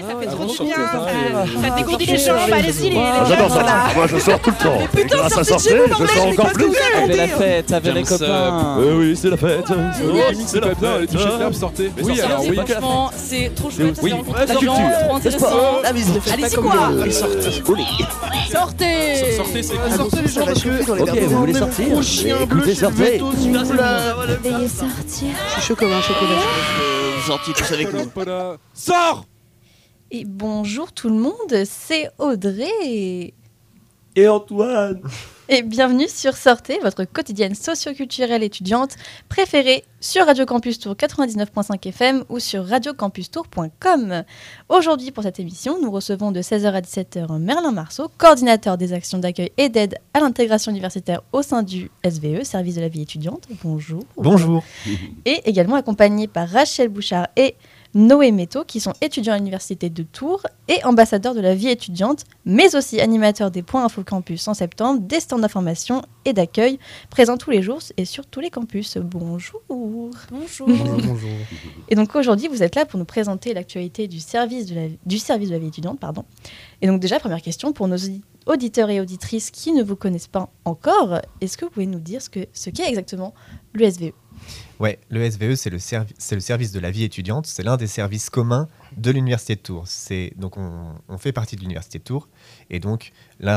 ça fait Ah, trop du bien. Ça ça dégourdit les jambes, allez-y, Ah, J'adore ça. Moi, je sors tout le temps. Et putain, grâce à sortir, vous, je sors mais encore plus. vous Avec la fête, avec les copains. Euh, oui, c'est la fête. C'est la bien, les fête. touches fermes, sortez. Mais Oui, alors c'est oui. Franchement, c'est trop chouette, ça Oui. fait la culture, trop intéressant. La fait Allez-y quoi Sortez. Sortez Sortez, c'est Ah, cool. sortez les gens parce que Ok, vous voulez sortir Écoutez, sortez. Veuillez sortir. Je suis chaud comme un chocolat. Sortez tous avec nous. Sors Et bonjour tout le monde, c'est Audrey. Et Antoine Et bienvenue sur Sortez, votre quotidienne socioculturelle étudiante préférée sur Radio Campus Tour 99.5 FM ou sur radiocampustour.com. Aujourd'hui, pour cette émission, nous recevons de 16h à 17h Merlin Marceau, coordinateur des actions d'accueil et d'aide à l'intégration universitaire au sein du SVE, Service de la vie étudiante. Bonjour. Bonjour. Et également accompagné par Rachel Bouchard et Noé Méto, qui sont étudiants à l'université de Tours et ambassadeurs de la vie étudiante, mais aussi animateurs des points Info Campus en septembre, des stands d'information et d'accueil présents tous les jours et sur tous les campus. Bonjour. Bonjour. Bonjour. Et donc aujourd'hui, vous êtes là pour nous présenter l'actualité du service de la, du service de la vie étudiante. Pardon. Et donc déjà, première question pour nos audi- auditeurs et auditrices qui ne vous connaissent pas encore, est-ce que vous pouvez nous dire ce qu'est ce qu'est exactement l'USVE Ouais, le SVE, c'est le, servi- le service de la vie étudiante. C'est l'un des services communs de l'Université de Tours. Donc, on, fait partie de l'Université de Tours. Et donc,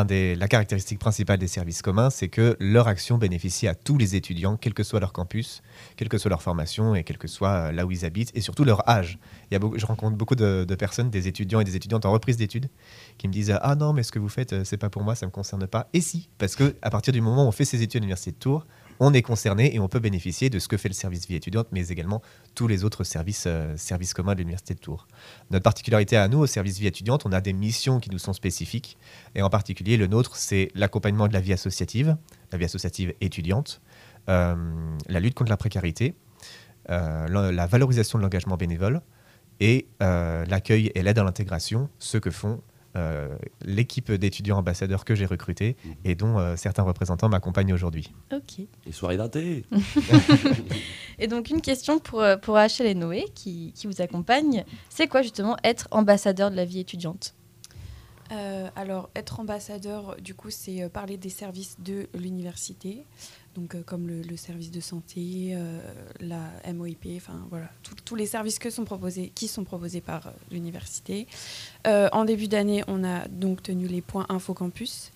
des, la caractéristique principale des services communs, c'est que leur action bénéficie à tous les étudiants, quel que soit leur campus, quelle que soit leur formation et quel que soit euh, là où ils habitent, et surtout leur âge. Je rencontre beaucoup de, de personnes, des étudiants et des étudiantes en reprise d'études, qui me disent Ah non, mais ce que vous faites, euh, c'est pas pour moi, ça me concerne pas. Et si, parce que à partir du moment où on fait ses études à l'Université de Tours, on est concerné et on peut bénéficier de ce que fait le service vie étudiante, mais également tous les autres services, euh, services communs de l'Université de Tours. Notre particularité à nous, au service vie étudiante, on a des missions qui nous sont spécifiques, et en particulier le nôtre, c'est l'accompagnement de la vie associative, la vie associative étudiante, euh, la lutte contre la précarité, euh, la, valorisation de l'engagement bénévole et l'accueil et l'aide à l'intégration, ce que font l'équipe d'étudiants ambassadeurs que j'ai recrutés et dont euh, certains représentants m'accompagnent aujourd'hui. Ok. Les soirées d'été. Et donc une question pour, euh, pour Rachel et Noé qui, qui vous accompagnent. C'est quoi justement être ambassadeur de la vie étudiante? Euh, alors, être ambassadeur, du coup, c'est euh, parler des services de l'université, donc euh, comme le, service de santé, euh, la MOIP, enfin voilà, tous les services qui sont proposés par euh, l'université. En début d'année, on a donc tenu les points Info Campus.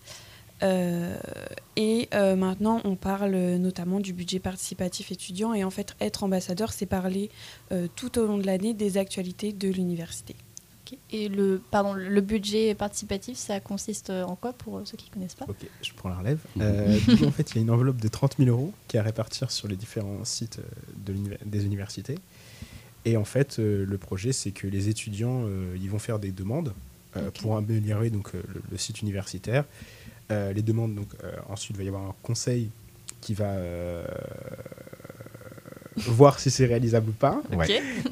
Et maintenant, on parle notamment du budget participatif étudiant. Et en fait, être ambassadeur, c'est parler tout au long de l'année des actualités de l'université. Ok. Et le, pardon, le budget participatif, ça consiste en quoi pour euh, ceux qui ne connaissent pas Ok, je prends la relève. Euh, du coup, en fait, il y a une enveloppe de 30 000 euros qui est à répartir sur les différents sites euh, de des universités. Et en fait, euh, le projet, c'est que les étudiants, euh, ils vont faire des demandes euh, pour améliorer donc, euh, le, le site universitaire. Euh, les demandes, donc, euh, ensuite, il va y avoir un conseil qui va euh, voir si c'est réalisable ou pas.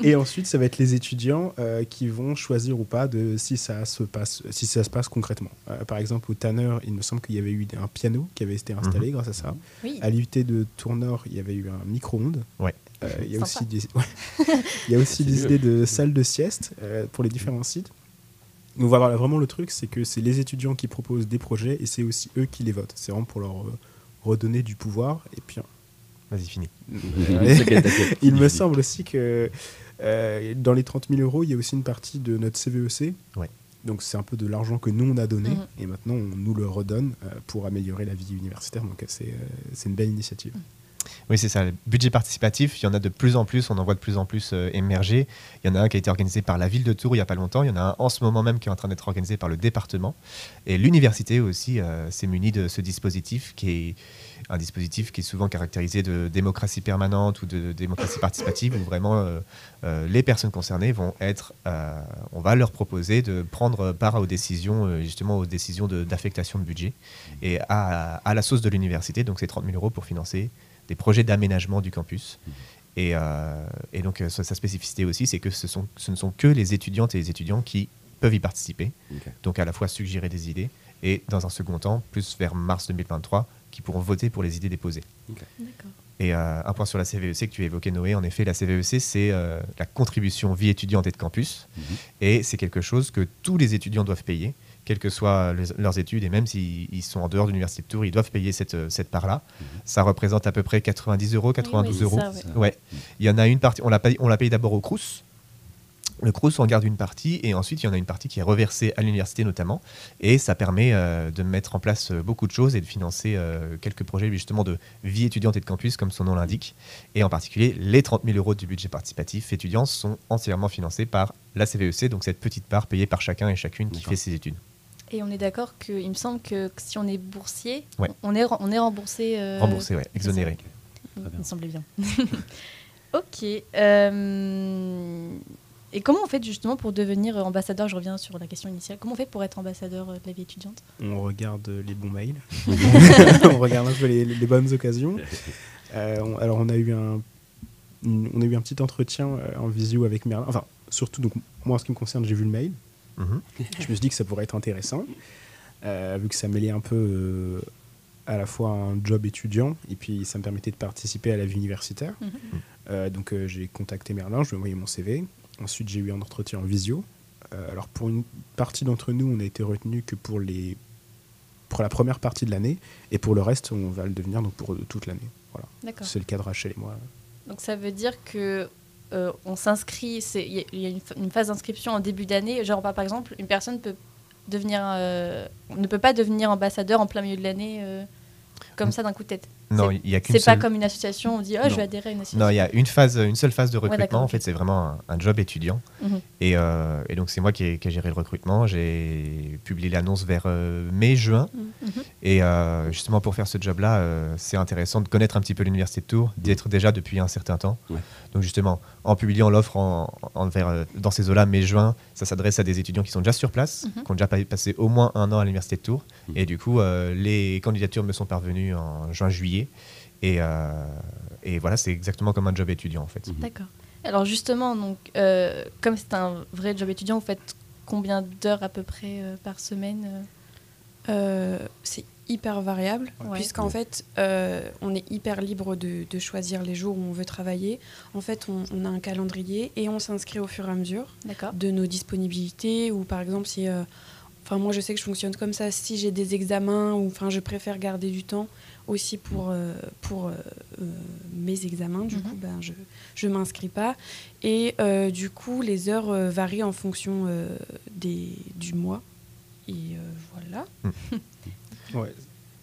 Et ensuite, ça va être les étudiants euh, qui vont choisir ou pas de si ça se passe, si ça se passe concrètement. Euh, par exemple, au Tanner, il me semble qu'il y avait eu un piano qui avait été installé grâce à ça. Oui. À l'IUT de Tournord, il y avait eu un micro-ondes. Ouais. Euh, il y a aussi des, ouais. il y a aussi des idées de salles de sieste euh, pour les différents sites. Donc voilà, vraiment le truc, c'est que c'est les étudiants qui proposent des projets et c'est aussi eux qui les votent. C'est vraiment pour leur euh, redonner du pouvoir. Et puis, Vas-y, fini. T'inquiète, t'inquiète. il me semble aussi que euh, dans les 30 000 euros, il y a aussi une partie de notre CVEC. Ouais. Donc c'est un peu de l'argent que nous on a donné Mhm. et maintenant on nous le redonne euh, pour améliorer la vie universitaire. Donc c'est euh, c'est une belle initiative. Oui, c'est ça. Le budget participatif, il y en a de plus en plus, on en voit de plus en plus euh, émerger. Il y en a un qui a été organisé par la ville de Tours il n'y a pas longtemps. Il y en a un en ce moment même qui est en train d'être organisé par le département. Et l'université aussi euh, s'est munie de ce dispositif qui est un dispositif qui est souvent caractérisé de démocratie permanente ou de démocratie participative où vraiment euh, euh, les personnes concernées vont être, on va leur proposer de prendre part aux décisions, justement aux décisions de- d'affectation de, budget et à, à la sauce de l'université. Donc c'est 30 000 euros pour financer des projets d'aménagement du campus. Et, euh, et donc, euh, sa sa spécificité aussi, c'est que ce, sont, ce ne sont que les étudiantes et les étudiants qui peuvent y participer. Donc, à la fois suggérer des idées et, dans un second temps, plus vers mars 2023, qui pourront voter pour les idées déposées. Et euh, un point sur la CVEC que tu évoquais, Noé. En effet, la CVEC, c'est euh, la contribution vie étudiante et de campus. Mhm. Et c'est quelque chose que tous les étudiants doivent payer, quelles que soient les- leurs études. Et même s'ils ils sont en dehors de l'université de Tours, ils doivent payer cette, euh, cette part-là. Mhm. Ça représente à peu près 90 euros, 92 c'est euros. ça, ouais. Ouais. Il y en a une partie, on la paye, on la paye d'abord au Crous. Le Crous, on garde une partie et ensuite il y en a une partie qui est reversée à l'université notamment. Et ça permet euh, de mettre en place euh, beaucoup de choses et de financer euh, quelques projets justement de vie étudiante et de campus, comme son nom l'indique. Et en particulier, les 30 000 euros du budget participatif étudiant sont entièrement financés par la CVEC, donc cette petite part payée par chacun et chacune qui fait ses études. Et on est d'accord qu'il me semble que si on est boursier, Ouais. on, est, on est remboursé. euh, Remboursé, ouais, exonéré. Il Très bien. me semblait bien. ok. euh, Et comment on fait justement pour devenir ambassadeur Je reviens sur la question initiale. Comment on fait pour être ambassadeur euh, de la vie étudiante? On regarde les bons mails. on regarde un peu les, les bonnes occasions. Euh, on- alors, on a eu un, on a eu un petit entretien en visio avec Merlin. Enfin, surtout, donc, moi, en ce qui me concerne, j'ai vu le mail. Je me suis dit que ça pourrait être intéressant, euh, vu que ça mêlait un peu euh, à la fois un job étudiant et puis ça me permettait de participer à la vie universitaire. Mhm. Euh, donc j'ai contacté Merlin, je lui ai envoyé mon CV. Ensuite j'ai eu un entretien en visio. Alors pour une partie d'entre nous, on a été retenu que pour les pour la première partie de l'année et pour le reste, on va le devenir donc pour toute l'année. Voilà, c'est le cas de Rachel et moi. Donc ça veut dire que euh, on s'inscrit, c'est- il y a- une, phase d'inscription en début d'année. Genre par exemple, une personne peut devenir, euh, ne peut pas devenir ambassadeur en plein milieu de l'année euh, comme ça d'un coup de tête. Non, C'est- il y a qu'une C'est pas comme une association, on dit oh, Non. je vais adhérer à une association. Non, il y a une phase, une seule phase de recrutement. en fait, c'est vraiment un, un job étudiant. Mhm. Et, euh, et donc, c'est moi qui ai, qui ai géré le recrutement. J'ai publié l'annonce vers euh, mai-juin. Mhm. Et euh, justement, pour faire ce job-là, euh, c'est intéressant de connaître un petit peu l'université de Tours, d'y être déjà depuis un certain temps. Ouais. Donc, justement, en publiant l'offre en, en- vers, euh, dans ces eaux-là, mai-juin, ça s'adresse à des étudiants qui sont déjà sur place, Mhm. qui ont déjà pa- passé au moins un an à l'université de Tours. Mhm. Et du coup, euh, les candidatures me sont parvenues en juin-juillet. Et, euh, et voilà, c'est exactement comme un job étudiant en fait. Mhm. D'accord. Alors justement, donc, euh, comme c'est un vrai job étudiant, vous faites combien d'heures à peu près euh, par semaine c'est hyper variable, Ouais. puisqu'en fait, euh, on est hyper libre de, de choisir les jours où on veut travailler. En fait, on, on a un calendrier et on s'inscrit au fur et à mesure de nos disponibilités. Ou par exemple, si. euh, Enfin, moi, je sais que je fonctionne comme ça. Si j'ai des examens, ou enfin, je préfère garder du temps aussi pour, euh, pour mes examens. Du Mhm. coup, ben, je je m'inscris pas. Et euh, du coup, les heures euh, varient en fonction euh, des, du mois. Et euh, voilà. Ouais.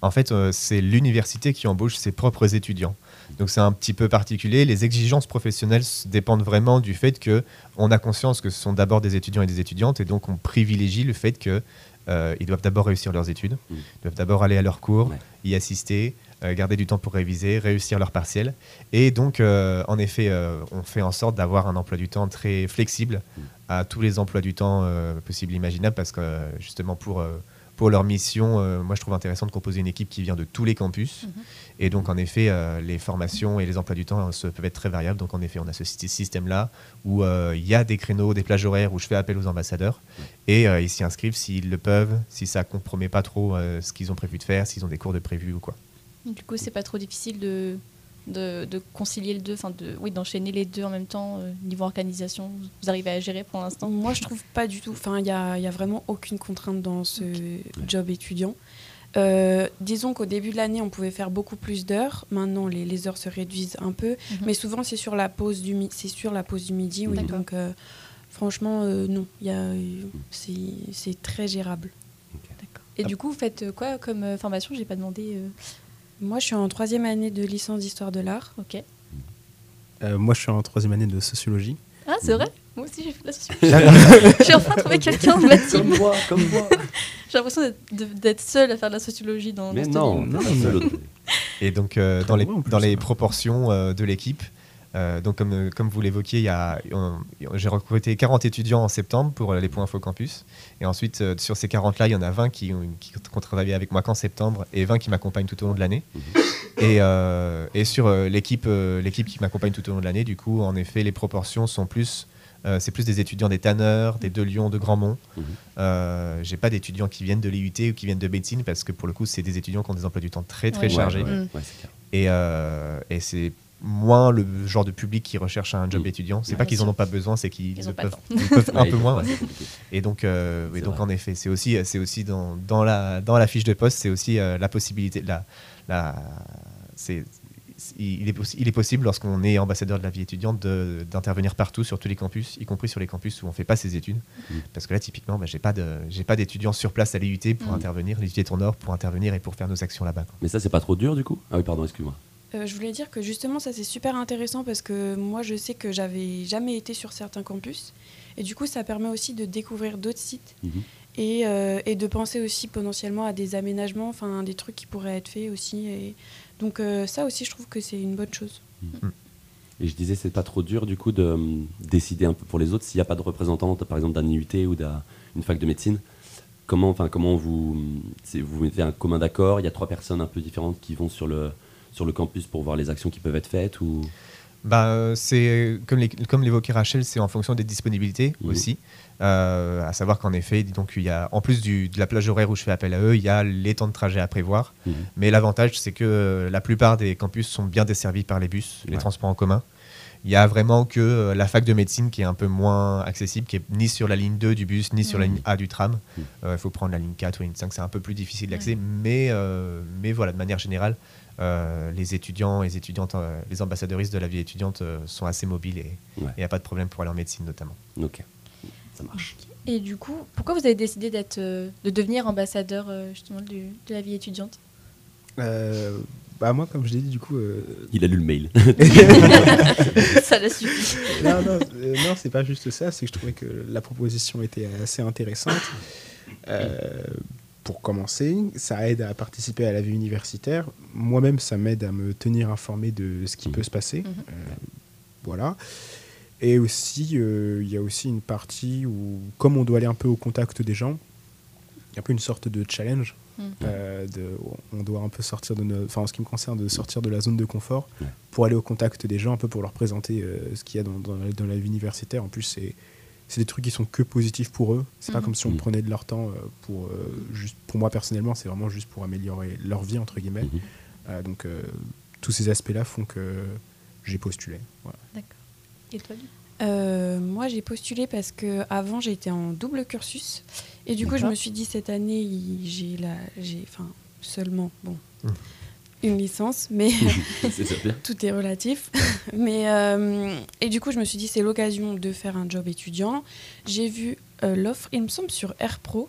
En fait, euh, c'est l'université qui embauche ses propres étudiants. Donc c'est un petit peu particulier. Les exigences professionnelles dépendent vraiment du fait que on a conscience que ce sont d'abord des étudiants et des étudiantes, et donc on privilégie le fait que euh, ils doivent d'abord réussir leurs études, Mm. ils doivent d'abord aller à leurs cours, Ouais. y assister, euh, garder du temps pour réviser, réussir leur partiel. Et donc, euh, en effet, euh, on fait en sorte d'avoir un emploi du temps très flexible Mm. à tous les emplois du temps euh, possibles et imaginables, parce que justement pour, euh, pour leur mission, euh, moi je trouve intéressant de composer une équipe qui vient de tous les campus. Mhm. Et donc, en effet, euh, les formations et les emplois du temps euh, se- peuvent être très variables. Donc, en effet, on a ce sy- système-là où euh, il y a des créneaux, des plages horaires où je fais appel aux ambassadeurs et euh, ils s'y inscrivent s'ils le peuvent, si ça compromet pas trop ce qu'ils ont prévu de faire, s'ils ont des cours de prévu ou quoi. Du coup, c'est pas trop difficile de, de, de concilier les deux, enfin de, oui, d'enchaîner les deux en même temps euh, niveau organisation. Vous arrivez à gérer pour l'instant? Moi, je trouve pas du tout. Enfin, il n'y a, y a vraiment aucune contrainte dans ce job étudiant. Euh, disons qu'au début de l'année, on pouvait faire beaucoup plus d'heures. Maintenant, les, les heures se réduisent un peu, Mhm. mais souvent c'est sur la pause du mi- c'est sur la pause du midi. Oui, donc euh, franchement, euh, non, il y a, c'est c'est très gérable. Et du coup, vous faites quoi comme formation? J'ai pas demandé. Moi, je suis en troisième année de licence d'histoire de l'art. Ok. Euh, moi, je suis en troisième année de sociologie. Ah, c'est vrai Moi aussi, j'ai fait de la sociologie. j'ai enfin trouvé quelqu'un de ma team. Comme moi, comme moi. J'ai l'impression d'être- seule à faire de la sociologie dans, Mais non, seul au- Et donc, euh, dans, les, dans les hein. proportions euh, de l'équipe, euh, donc comme, euh, comme vous l'évoquiez, j'ai recruté 40 étudiants en septembre pour euh, les points Info Campus. Et ensuite, euh, sur ces 40-là, il y en a 20 qui ont, qui ont travaillé avec moi qu'en septembre et 20 qui m'accompagnent tout au long de l'année. Mhm. Et, euh, et sur euh, l'équipe euh, l'équipe qui m'accompagne tout au long de l'année, du coup, en effet, les proportions sont plus... euh, c'est plus des étudiants des Tanneurs, des De Lyon, de Grandmont. Euh, j'ai pas d'étudiants qui viennent de l'IUT ou qui viennent de médecine parce que pour le coup, c'est des étudiants qui ont des emplois du temps très très Ouais. chargés. Ouais, ouais, et c'est moins le genre de public qui recherche un job Mm. étudiant. C'est Ouais, pas qu'ils en ont pas besoin, c'est qu'ils Ils ne peuvent, ils peuvent un Ouais, peu moins. ouais. Et donc, euh, et C'est donc vrai. en effet, c'est aussi, c'est aussi dans, dans, la, dans la fiche de poste, c'est aussi euh, la possibilité, la, la, c'est, il, est, possi- il est possible lorsqu'on est ambassadeur de la vie étudiante de- d'intervenir partout sur tous les campus, y compris sur les campus où on fait pas ses études. Parce que là, typiquement, bah, j'ai pas de, j'ai pas d'étudiants sur place à l'IUT pour Mm. intervenir, l'IUT Tour Nord pour intervenir et pour faire nos actions là-bas. Mais ça, c'est pas trop dur du coup? Ah oui, pardon, excuse-moi. Euh, je voulais dire que justement, ça c'est super intéressant parce que moi je sais que j'avais jamais été sur certains campus et du coup ça permet aussi de découvrir d'autres sites Mhm. et, euh, et de penser aussi potentiellement à des aménagements, enfin des trucs qui pourraient être faits aussi. Et donc euh, ça aussi je trouve que c'est une bonne chose. Et je disais, c'est pas trop dur du coup de décider un peu pour les autres s'il n'y a pas de représentante, par exemple d'un IUT ou d'une fac de médecine. Comment, enfin, comment vous, vous mettez un commun d'accord? Il y a trois personnes un peu différentes qui vont sur le, sur le campus pour voir les actions qui peuvent être faites ou? Bah, euh, c'est comme les- comme l'évoquait Rachel, c'est en fonction des disponibilités Mhm. aussi. Euh, à savoir qu'en effet, donc il y a en plus du, de la plage horaire où je fais appel à eux, il y a les temps de trajet à prévoir. Mhm. Mais l'avantage, c'est que euh, la plupart des campus sont bien desservis par les bus, les transports en commun. Il y a vraiment que euh, la fac de médecine qui est un peu moins accessible, qui est ni sur la ligne 2 du bus, ni sur la Mhm. ligne A du tram. Euh, Il faut prendre la ligne 4 ou la ligne 5, c'est un peu plus difficile d'accès. Mais, euh, mais voilà, de manière générale, euh, les étudiants et les étudiantes, euh, les ambassadeuristes de la vie étudiante euh, sont assez mobiles et il Ouais. n'y a pas de problème pour aller en médecine notamment. Ok, ça marche. Et du coup, pourquoi vous avez décidé d'être, euh, de devenir ambassadeur euh, justement du- de la vie étudiante? Euh, bah moi, comme je l'ai dit, du coup, euh, Il a lu le mail. Ça l'a suffi. non, non, euh, non, c'est pas juste ça, c'est que je trouvais que la proposition était assez intéressante. Euh, pour commencer, ça aide à participer à la vie universitaire. Moi-même, ça m'aide à me tenir informé de ce qui Mhm. peut se passer. Mhm. Euh, voilà. Et aussi, euh, il y a aussi une partie où, comme on doit aller un peu au contact des gens, il y a un peu une sorte de challenge. Mhm. Euh, de, on doit un peu sortir de nos, enfin en ce qui me concerne, de sortir de la zone de confort pour aller au contact des gens, un peu pour leur présenter euh, ce qu'il y a dans, dans la vie universitaire. En plus, c'est c'est des trucs qui sont que positifs pour eux. C'est pas Mhm. comme si on Mhm. prenait de leur temps euh, pour euh, juste pour moi personnellement, c'est vraiment juste pour améliorer leur vie entre guillemets. Mhm. Euh, donc euh, tous ces aspects-là font que j'ai postulé. Voilà. Et toi, Euh, moi, j'ai postulé parce que avant j'étais en double cursus et du coup, je D'accord. me suis dit cette année, j'ai la, j'ai, enfin, seulement, bon, Mm. Une licence, mais tout est relatif. mais euh, et du coup, je me suis dit c'est l'occasion de faire un job étudiant. J'ai vu euh, l'offre, il me semble sur AirPro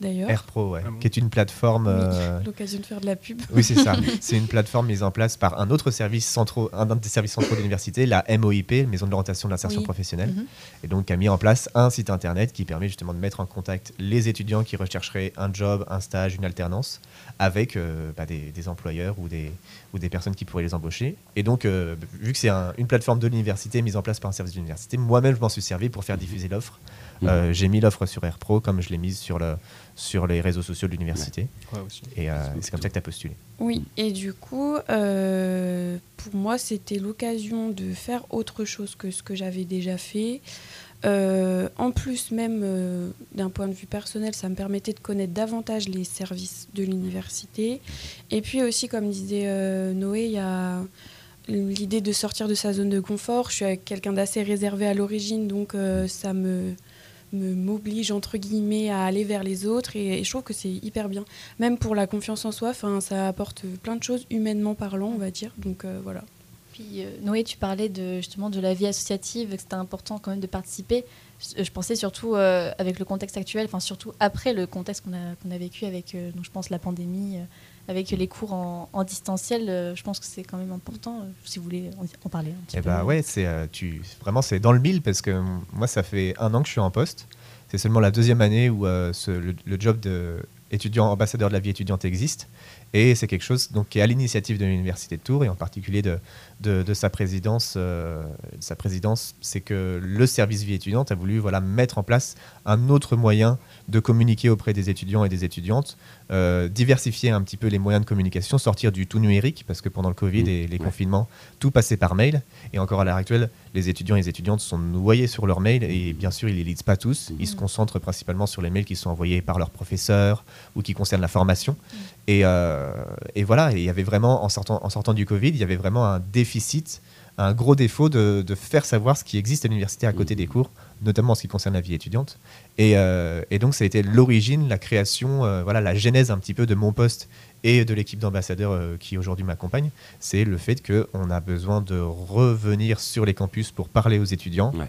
d'ailleurs. AirPro, ouais, Ah bon qui est une plateforme. Euh, L'occasion de faire de la pub. Oui, c'est ça. C'est une plateforme mise en place par un autre service centraux, un des services centraux de l'université, la MOIP, Maison de l'orientation de l'insertion Oui. professionnelle, Mhm. et donc qui a mis en place un site internet qui permet justement de mettre en contact les étudiants qui rechercheraient un job, un stage, une alternance, avec euh, bah, des, des employeurs ou des, ou des personnes qui pourraient les embaucher. Et donc, euh, vu que c'est un- une plateforme de l'université mise en place par un service de l'université, moi-même je m'en suis servi pour faire diffuser l'offre. Euh, J'ai mis l'offre sur AirPro comme je l'ai mise sur, le, sur les réseaux sociaux de l'université. aussi. Et euh, C'est comme ça que tu as postulé. Oui, et du coup, euh, pour moi, c'était l'occasion de faire autre chose que ce que j'avais déjà fait. Euh, en plus, même euh, d'un point de vue personnel, ça me permettait de connaître davantage les services de l'université. Et puis aussi, comme disait euh, Noé, il y a l'idée de sortir de sa zone de confort. Je suis quelqu'un d'assez réservé à l'origine, donc euh, ça me me- m'oblige entre guillemets à aller vers les autres et, je trouve que c'est hyper bien. Même pour la confiance en soi ça apporte plein de choses humainement parlant on va dire. Donc euh, voilà. Puis euh, Noé, tu parlais de, justement de la vie associative, que c'était important quand même de participer. Je, je pensais surtout euh, avec le contexte actuel, enfin surtout après le contexte qu'on a, a vécu avec, euh, donc je pense, la pandémie, euh, avec les cours en, en distanciel. euh, je pense que c'est quand même important, euh, si vous voulez en, parler un petit Eh peu. bah ouais, c'est euh, tu vraiment c'est dans le mille parce que mm, moi ça fait un an que je suis en poste. C'est seulement la deuxième année où ce- le, le job de étudiant ambassadeur de la vie étudiante existe et c'est quelque chose donc qui est à l'initiative de l'université de Tours et en particulier de, de, de sa présidence. euh, sa présidence, c'est que le service vie étudiante a voulu voilà mettre en place un autre moyen de communiquer auprès des étudiants et des étudiantes, euh, diversifier un petit peu les moyens de communication, sortir du tout numérique parce que pendant le Covid Mmh, et les ouais. confinements, tout passait par mail. Et encore à l'heure actuelle, les étudiants et les étudiantes sont noyés sur leurs mails et bien sûr, ils les lisent pas tous. Ils se Mhm. concentrent principalement sur les mails qui sont envoyés par leurs professeurs ou qui concernent la formation. Et, euh, et voilà, il y avait vraiment, en sortant, en sortant du Covid, il y avait vraiment un déficit, un gros défaut de, de faire savoir ce qui existe à l'université à côté des cours, notamment en ce qui concerne la vie étudiante. Et, euh, et donc, ça a été l'origine, la création, euh, voilà, la genèse un petit peu de mon poste et de l'équipe d'ambassadeurs euh, qui aujourd'hui m'accompagne. C'est le fait qu'on a besoin de revenir sur les campus pour parler aux étudiants, Ouais.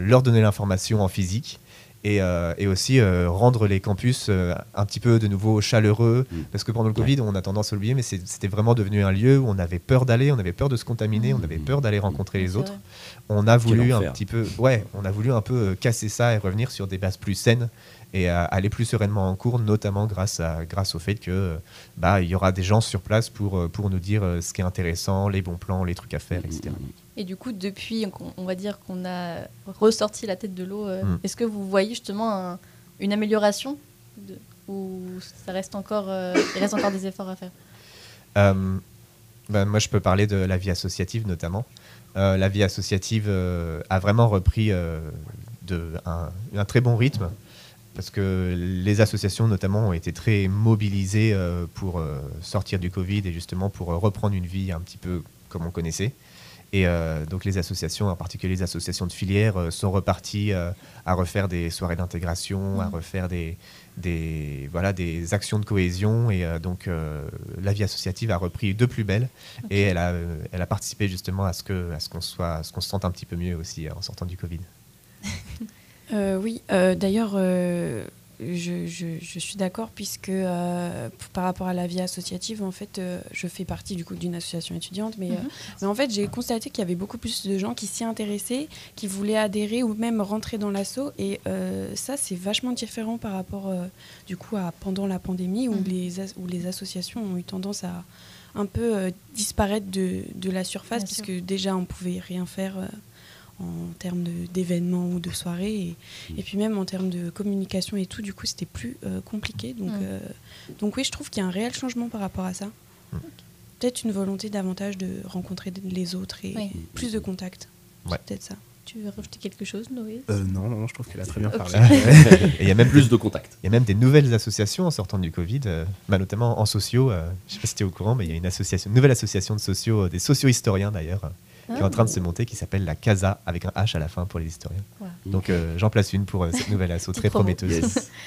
leur donner l'information en physique. Et, euh, et aussi euh, rendre les campus euh, un petit peu de nouveau chaleureux. Mm. Parce que pendant le Covid, on a tendance à l'oublier, mais c'était vraiment devenu un lieu où on avait peur d'aller, on avait peur de se contaminer, on avait Mm. peur d'aller rencontrer les C'est autres. vrai. On a voulu un petit peu, ouais, on a voulu un peu casser ça et revenir sur des bases plus saines et euh, aller plus sereinement en cours, notamment grâce, à, grâce au fait que bah, il y aura des gens sur place pour, pour nous dire ce qui est intéressant, les bons plans, les trucs à faire, etc. Et du coup, depuis, on, va dire qu'on a ressorti la tête de l'eau, euh, Mm. est-ce que vous voyez justement un- une amélioration de- ou ça reste encore, euh, il reste encore des efforts à faire? Euh, ben, moi, je peux parler de la vie associative notamment. Euh, la vie associative a vraiment repris de, un, un très bon rythme parce que les associations notamment ont été très mobilisées pour sortir du Covid et justement pour reprendre une vie un petit peu comme on connaissait. Et euh, donc les associations, en particulier les associations de filière, euh, sont reparties euh, à refaire des soirées d'intégration, à Mhm. refaire des, des, voilà, des actions de cohésion. Et euh, donc la vie associative a repris de plus belle et elle a, elle a participé justement à ce que- à ce qu'on à qu'on se sente un petit peu mieux aussi en sortant du Covid. Oui, d'ailleurs, je, je- je suis d'accord puisque euh, par rapport à la vie associative, en fait, euh, je fais partie du coup d'une association étudiante, mais, euh, Mhm. mais en fait, j'ai constaté qu'il y avait beaucoup plus de gens qui s'y intéressaient, qui voulaient adhérer ou même rentrer dans l'asso, et ça, c'est vachement différent par rapport du coup à pendant la pandémie où, Mhm. les, as- où les associations ont eu tendance à un peu disparaître de, de la surface, Bien sûr. puisque déjà on pouvait rien faire. En termes d'événements ou de soirées et, et puis même en termes de communication et tout du coup c'était plus euh, compliqué donc, Mm. euh, donc oui je trouve qu'il y a un réel changement par rapport à ça peut-être une volonté davantage de rencontrer les autres et Oui. plus de contacts Ouais. C'est peut-être ça Tu veux rajouter quelque chose, Noé? Euh, non, non, je trouve qu'elle a très bien parlé. Et il y a même Plus de contacts. Il y a même des nouvelles associations en sortant du Covid, euh, bah, notamment en sociaux. euh, je ne sais pas si tu es au courant, mais il y a une, association, une nouvelle association de sociaux, euh, des socio-historiens d'ailleurs, euh, qui est en train de se monter, qui s'appelle la CASA, avec un H à la fin pour les historiens. Donc euh, j'en place une pour euh, cette nouvelle asso très promo. prometteuse. Yes.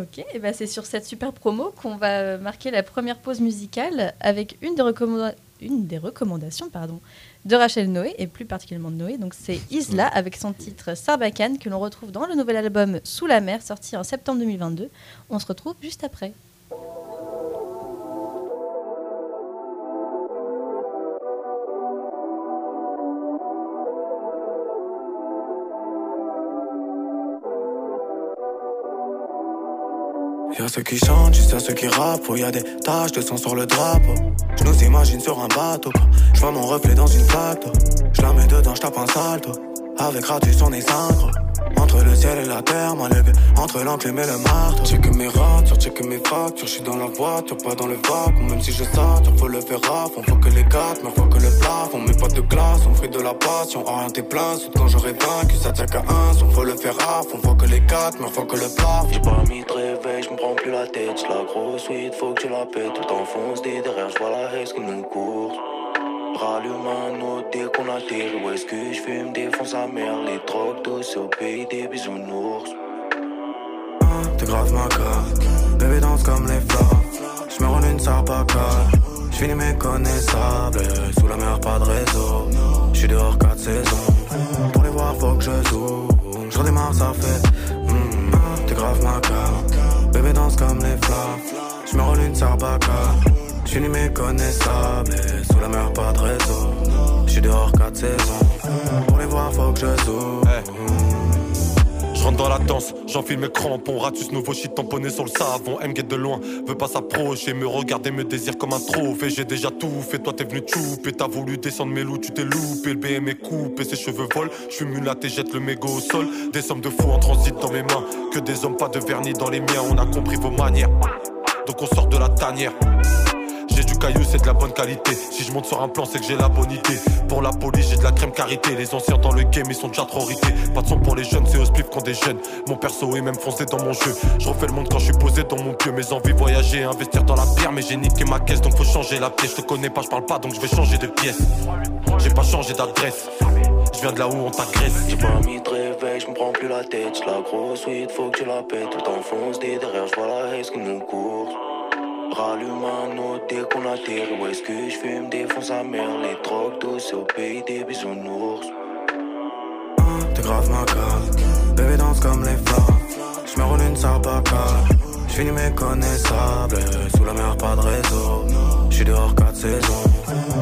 Ok, et ben c'est sur cette super promo qu'on va euh, marquer la première pause musicale avec une des, recommanda- une des recommandations pardon, de Rachel Noé, et plus particulièrement de Noé. Donc c'est Isla avec son titre Sarbacane que l'on retrouve dans le nouvel album Sous la mer sorti en septembre 2022. On se retrouve juste après. Y'a ceux qui chantent, y'a ceux qui rappent, y a des taches de sang sur le drapeau. Je nous imagine sur un bateau, je vois mon reflet dans une d'eau. Je la mets dedans, je tape un salto, avec ratus on est synchro. Entre le ciel et la terre, moi entre l'enclume et le marteau. Check mes ratures, check mes factures, je suis dans la voiture, pas dans le vacuum. Même si je sature, faut le faire raf, on faut que les quatre, mais faut que le plafond. Mes pas de glace, on fruit de la passion, orienté plein sud quand j'aurai vaincu, ça tient qu'à un, son faut le faire raf, on faut que les quatre, mais faut que le plafond. J'ai pas mis de réveil, je me prends plus la tête, la grosse suite, faut que tu la pètes, tout enfonce des derrière, je vois la haine qui nous court. Rallume un autre dès qu'on atterrit, où est-ce que je fume, défonce sa mère, les drogues douces au pays des bisounours. T'es grave ma carte, bébé danse comme les flammes, je me roule une sarbacane, je finis méconnaissable, sous la mer pas de réseau, je suis dehors 4 saisons, pour les voir faut que je zoome, je redémarre ça fait, mm, t'es grave ma carte, bébé danse comme les flammes, je me roule une sarbacane, finis méconnaissable, sous la mer pas de réseau, je suis dehors 4 saisons, pour les voir faut que je zoome. Je rentre dans la danse, j'enfile mes crampons, ratus nouveau shit tamponné sur le savon. M de loin, veut pas s'approcher, me regarder, me désire comme un trophée. J'ai déjà tout fait, toi t'es venu chouper, t'as voulu descendre mes loups, tu t'es loupé. Le BM est coupé, ses cheveux volent. Je suis mulaté, jette le mégot au sol. Des sommes de fous en transit dans mes mains, que des hommes, pas de vernis dans les miens. On a compris vos manières, donc on sort de la tanière. Caillou, c'est de la bonne qualité. Si je monte sur un plan, c'est que j'ai la bonne idée. Pour la police, j'ai de la crème carité. Les anciens dans le game, ils sont déjà trop rités. Pas de son pour les jeunes, c'est au spliff qu'on des jeunes. Mon perso est même foncé dans mon jeu. Je refais le monde quand je suis posé dans mon pieu. Mes envies voyager, investir dans la pierre. Mais j'ai niqué ma caisse, donc faut changer la pièce. Je te connais pas, je parle pas, donc je vais changer de pièce. J'ai pas changé d'adresse. Je viens de là où on t'agresse. J'ai pas mis de réveil, je prends plus la tête. La grosse weed, faut que tu la pètes. Tout enfonce des derrière, j'vois la haine qui nous court. Rallume un autre dès qu'on atterrit. Où est-ce que je fume, défonce sa mère. Les drogues douces, c'est au pays des bisounours. T'es grave ma carte, bébé danse comme les flammes. J'me roule une sarbaca, j'finis méconnaissable. Sous la mer, pas de réseau. J'suis dehors 4 saisons.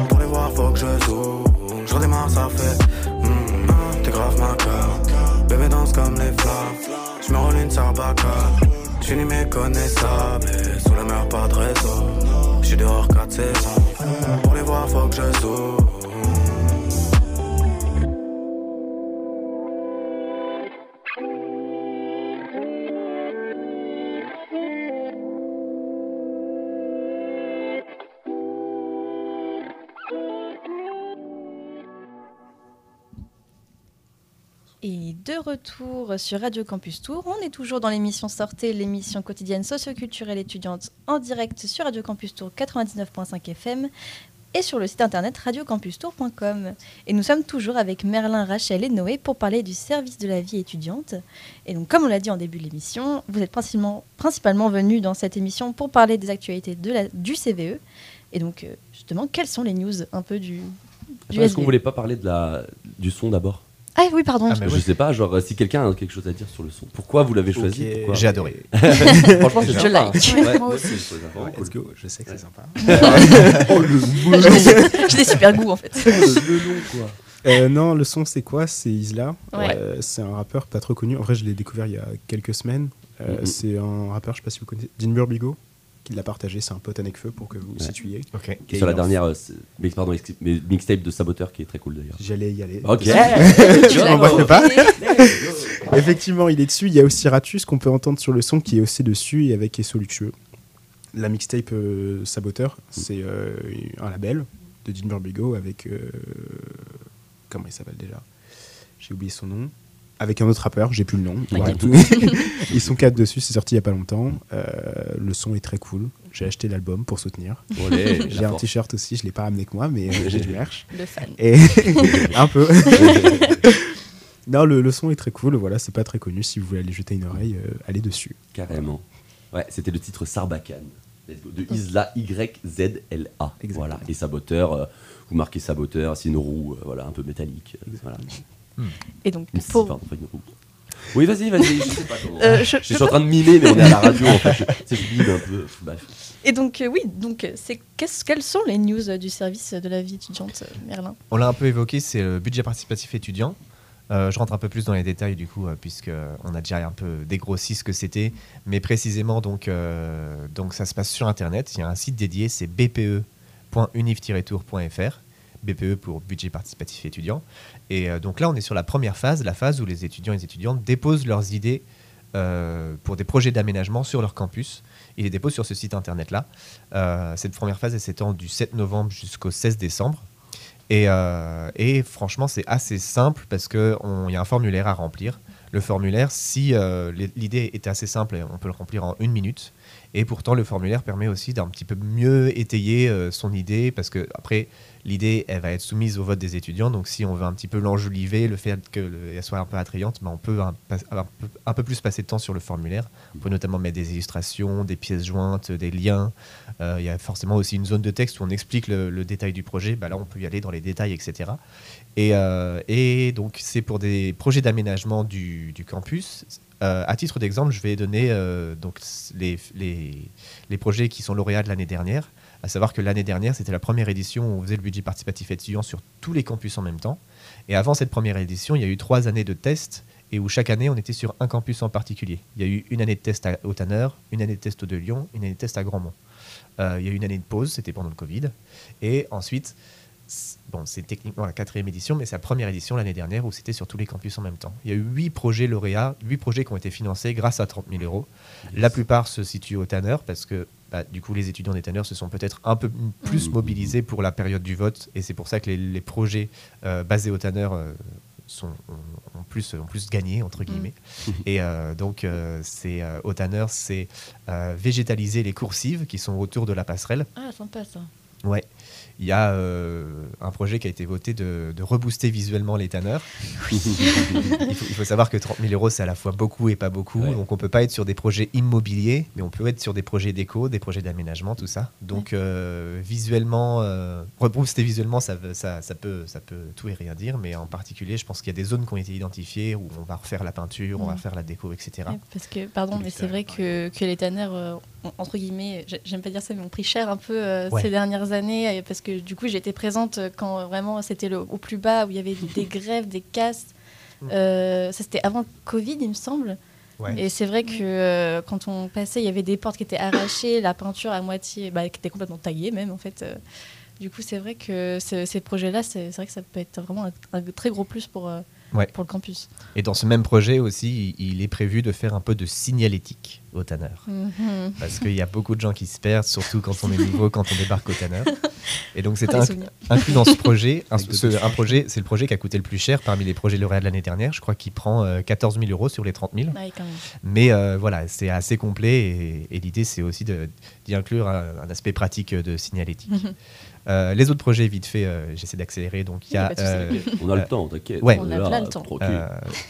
Pour les voir, faut que je zoome. J'redémarre, ça fait. mm, T'es grave ma carte, bébé danse comme les flammes. J'me roule une sarbaca, j'finis méconnaissable. Sous la mer, pas de réseau. J'suis dehors 4 saisons. Pour les voir, faut que je zoome. Et de retour sur Radio Campus Tour, on est toujours dans l'émission Sortez, l'émission quotidienne socioculturelle étudiante en direct sur Radio Campus Tour 99.5 FM et sur le site internet radiocampustour.com. Et nous sommes toujours avec Merlin, Rachel et Noé pour parler du service de la vie étudiante. Et donc, comme on l'a dit en début de l'émission, vous êtes principalement, principalement venus dans cette émission pour parler des actualités de la, du CVE. Et donc, euh, justement, quelles sont les news un peu du, du Est-ce qu'on SVE? voulait pas parler de la, du son d'abord? Ah oui, pardon. Ah, mais Je oui. sais pas, genre si quelqu'un a quelque chose à dire sur le son. Pourquoi vous l'avez choisi. Pourquoi J'ai adoré. Franchement, c'est Je like. Ouais, Moi aussi. cool. go, je sais que c'est sympa. J'ai des- j'ai des super goûts en fait. Le nom, quoi. Euh, non, le son, c'est quoi? C'est Isla. Ouais. Euh, c'est un rappeur pas trop connu. En vrai, je l'ai découvert il y a quelques semaines. Euh, Mhm. C'est un rappeur, je sais pas si vous connaissez, Dean Burbigo, qui l'a partagé. C'est un pote avec feu pour que vous Ouais. situiez. Ok. Et sur la dernière euh, c'est- mix- pardon, ex- mais mixtape de Saboteur qui est très cool d'ailleurs. J'allais y aller. Ok. Tu On l'as voit compris. pas. Effectivement, il est dessus. Il y a aussi Ratus qu'on peut entendre sur le son qui est aussi dessus et avec Esso Luxueux. La mixtape euh, Saboteur, c'est euh, un label de Dean Burbigo avec. euh, comment il s'appelle déjà? J'ai oublié son nom. Avec un autre rappeur, j'ai plus le nom. Ils sont quatre dessus, c'est sorti il y a pas longtemps. Euh, le son est très cool. J'ai acheté l'album pour soutenir. J'ai un t-shirt aussi, je l'ai pas ramené avec moi, mais euh, j'ai du merch. Le fan. Et un peu. non, le, le son est très cool. Voilà, c'est pas très connu. Si vous voulez aller jeter une oreille, euh, allez dessus. Carrément. Ouais, c'était le titre Sarbacane. Let's go. De Isla Y-Z-L-A. Voilà. Et Saboteur, euh, vous marquez Saboteur, c'est une roue euh, voilà, un peu métallique. euh, Voilà. Et donc, pour, pardon, pas une roue. Oui, vas-y, vas-y. Je sais pas comment. Euh, je- je, je suis en train de mimer, mais on est à la radio en fait. Je- C'est je mime un peu. Bref. Et donc, euh, oui, donc, euh, c'est, qu'est-ce, quelles sont les news euh, du service de la vie étudiante, euh, Merlin? On l'a un peu évoqué, c'est le budget participatif étudiant. Euh, je rentre un peu plus dans les détails du coup, euh, puisque on a déjà un peu dégrossi ce que c'était. Mais précisément, donc, euh, donc ça se passe sur Internet. Il y a un site dédié, c'est bpe.univ-tour.fr. BPE pour budget participatif étudiant. Et euh, donc là, on est sur la première phase, la phase où les étudiants et les étudiantes déposent leurs idées euh, pour des projets d'aménagement sur leur campus. Ils les déposent sur ce site internet-là. Euh, cette première phase, elle s'étend du 7 novembre jusqu'au 16 décembre. Et, franchement, c'est assez simple parce qu'il y a un formulaire à remplir. Le formulaire, si l'idée est assez simple, on peut le remplir en une minute. Et pourtant, le formulaire permet aussi d'un petit peu mieux étayer son idée parce que après, l'idée, elle va être soumise au vote des étudiants. Donc, si on veut un petit peu l'enjoliver, le fait qu'elle soit un peu attrayante, ben, on peut un, peu, plus passer de temps sur le formulaire. On peut notamment mettre des illustrations, des pièces jointes, des liens. Euh, Il y a forcément aussi une zone de texte où on explique le, détail du projet. Bah là, on peut y aller dans les détails, etc. Et, euh, et donc, c'est pour des projets d'aménagement du, campus. Euh, à titre d'exemple, je vais donner donc les projets qui sont lauréats de l'année dernière. À savoir que l'année dernière, c'était la première édition où on faisait le budget participatif étudiant sur tous les campus en même temps. Et avant cette première édition, il y a eu trois années de tests et où chaque année, on était sur un campus en particulier. Il y a eu une année de test à, au Tanner, une année de test au de Lyon, une année de test à Grandmont. Euh, il y a eu une année de pause, c'était pendant le Covid. Et ensuite, bon, c'est techniquement la quatrième édition, mais c'est la première édition l'année dernière où c'était sur tous les campus en même temps. Il y a eu huit projets lauréats, huit projets qui ont été financés grâce à 30 000 euros. La plupart se situent au Tanner parce que bah, du coup les étudiants des Tanner se sont peut-être un peu plus Mhm. mobilisés pour la période du vote et c'est pour ça que les, les projets euh, basés au Tanner euh, sont, ont, ont plus, ont plus gagné entre guillemets. Et euh, donc euh, c'est euh, au Tanner, c'est euh, végétaliser les coursives qui sont autour de la passerelle. Ah, sympa ça. Ouais. Il y a euh, un projet qui a été voté de, de rebooster visuellement les tanneurs. il, faut, il faut savoir que 30 000 euros, c'est à la fois beaucoup et pas beaucoup. Ouais. Donc on peut pas être sur des projets immobiliers, mais on peut être sur des projets d'éco, des projets d'aménagement, tout ça. Donc euh, visuellement, euh, rebooster visuellement, ça, veut- ça, ça, peut, ça peut tout et rien dire. Mais en particulier, je pense qu'il y a des zones qui ont été identifiées où on va refaire la peinture, on va faire la déco, etc. Ouais, parce que, pardon, mais c'est vrai que, que les tanneurs, euh, entre guillemets, j'ai- j'aime pas dire ça, mais ont pris cher un peu euh, Ouais. ces dernières années, euh, parce que du coup, j'étais présente euh, quand vraiment c'était le- au plus bas, où il y avait des grèves, des casses. Mm. Euh, ça, c'était avant le Covid, il me semble. Ouais. Et c'est vrai que euh, quand on passait, il y avait des portes qui étaient arrachées, la peinture à moitié, bah, qui était complètement taillée même, en fait. euh. Du coup, c'est vrai que ce- ces projets-là, c'est c'est vrai que ça peut être vraiment un, un très gros plus pour, euh, Ouais. pour le campus. Et dans ce même projet aussi, il, est prévu de faire un peu de signalétique au Tanner. Mhm. Parce qu'il y a beaucoup de gens qui se perdent, surtout quand on est nouveau, quand on débarque au Tanner. Et donc c'est Oh, inc- inclus dans ce projet. Un, ce- projet, c'est le projet qui a coûté le plus cher parmi les projets lauréats de l'année dernière. Je crois qu'il prend euh, 14 000 euros sur les 30 000. Ouais, quand même. Mais euh, voilà, c'est assez complet et, et l'idée c'est aussi d'y inclure un, un aspect pratique de signalétique. Euh, les autres projets, vite fait, euh, j'essaie d'accélérer. Donc il y a souci. On a euh, le temps, t'inquiète. ouais. On a est là, plein le temps. euh,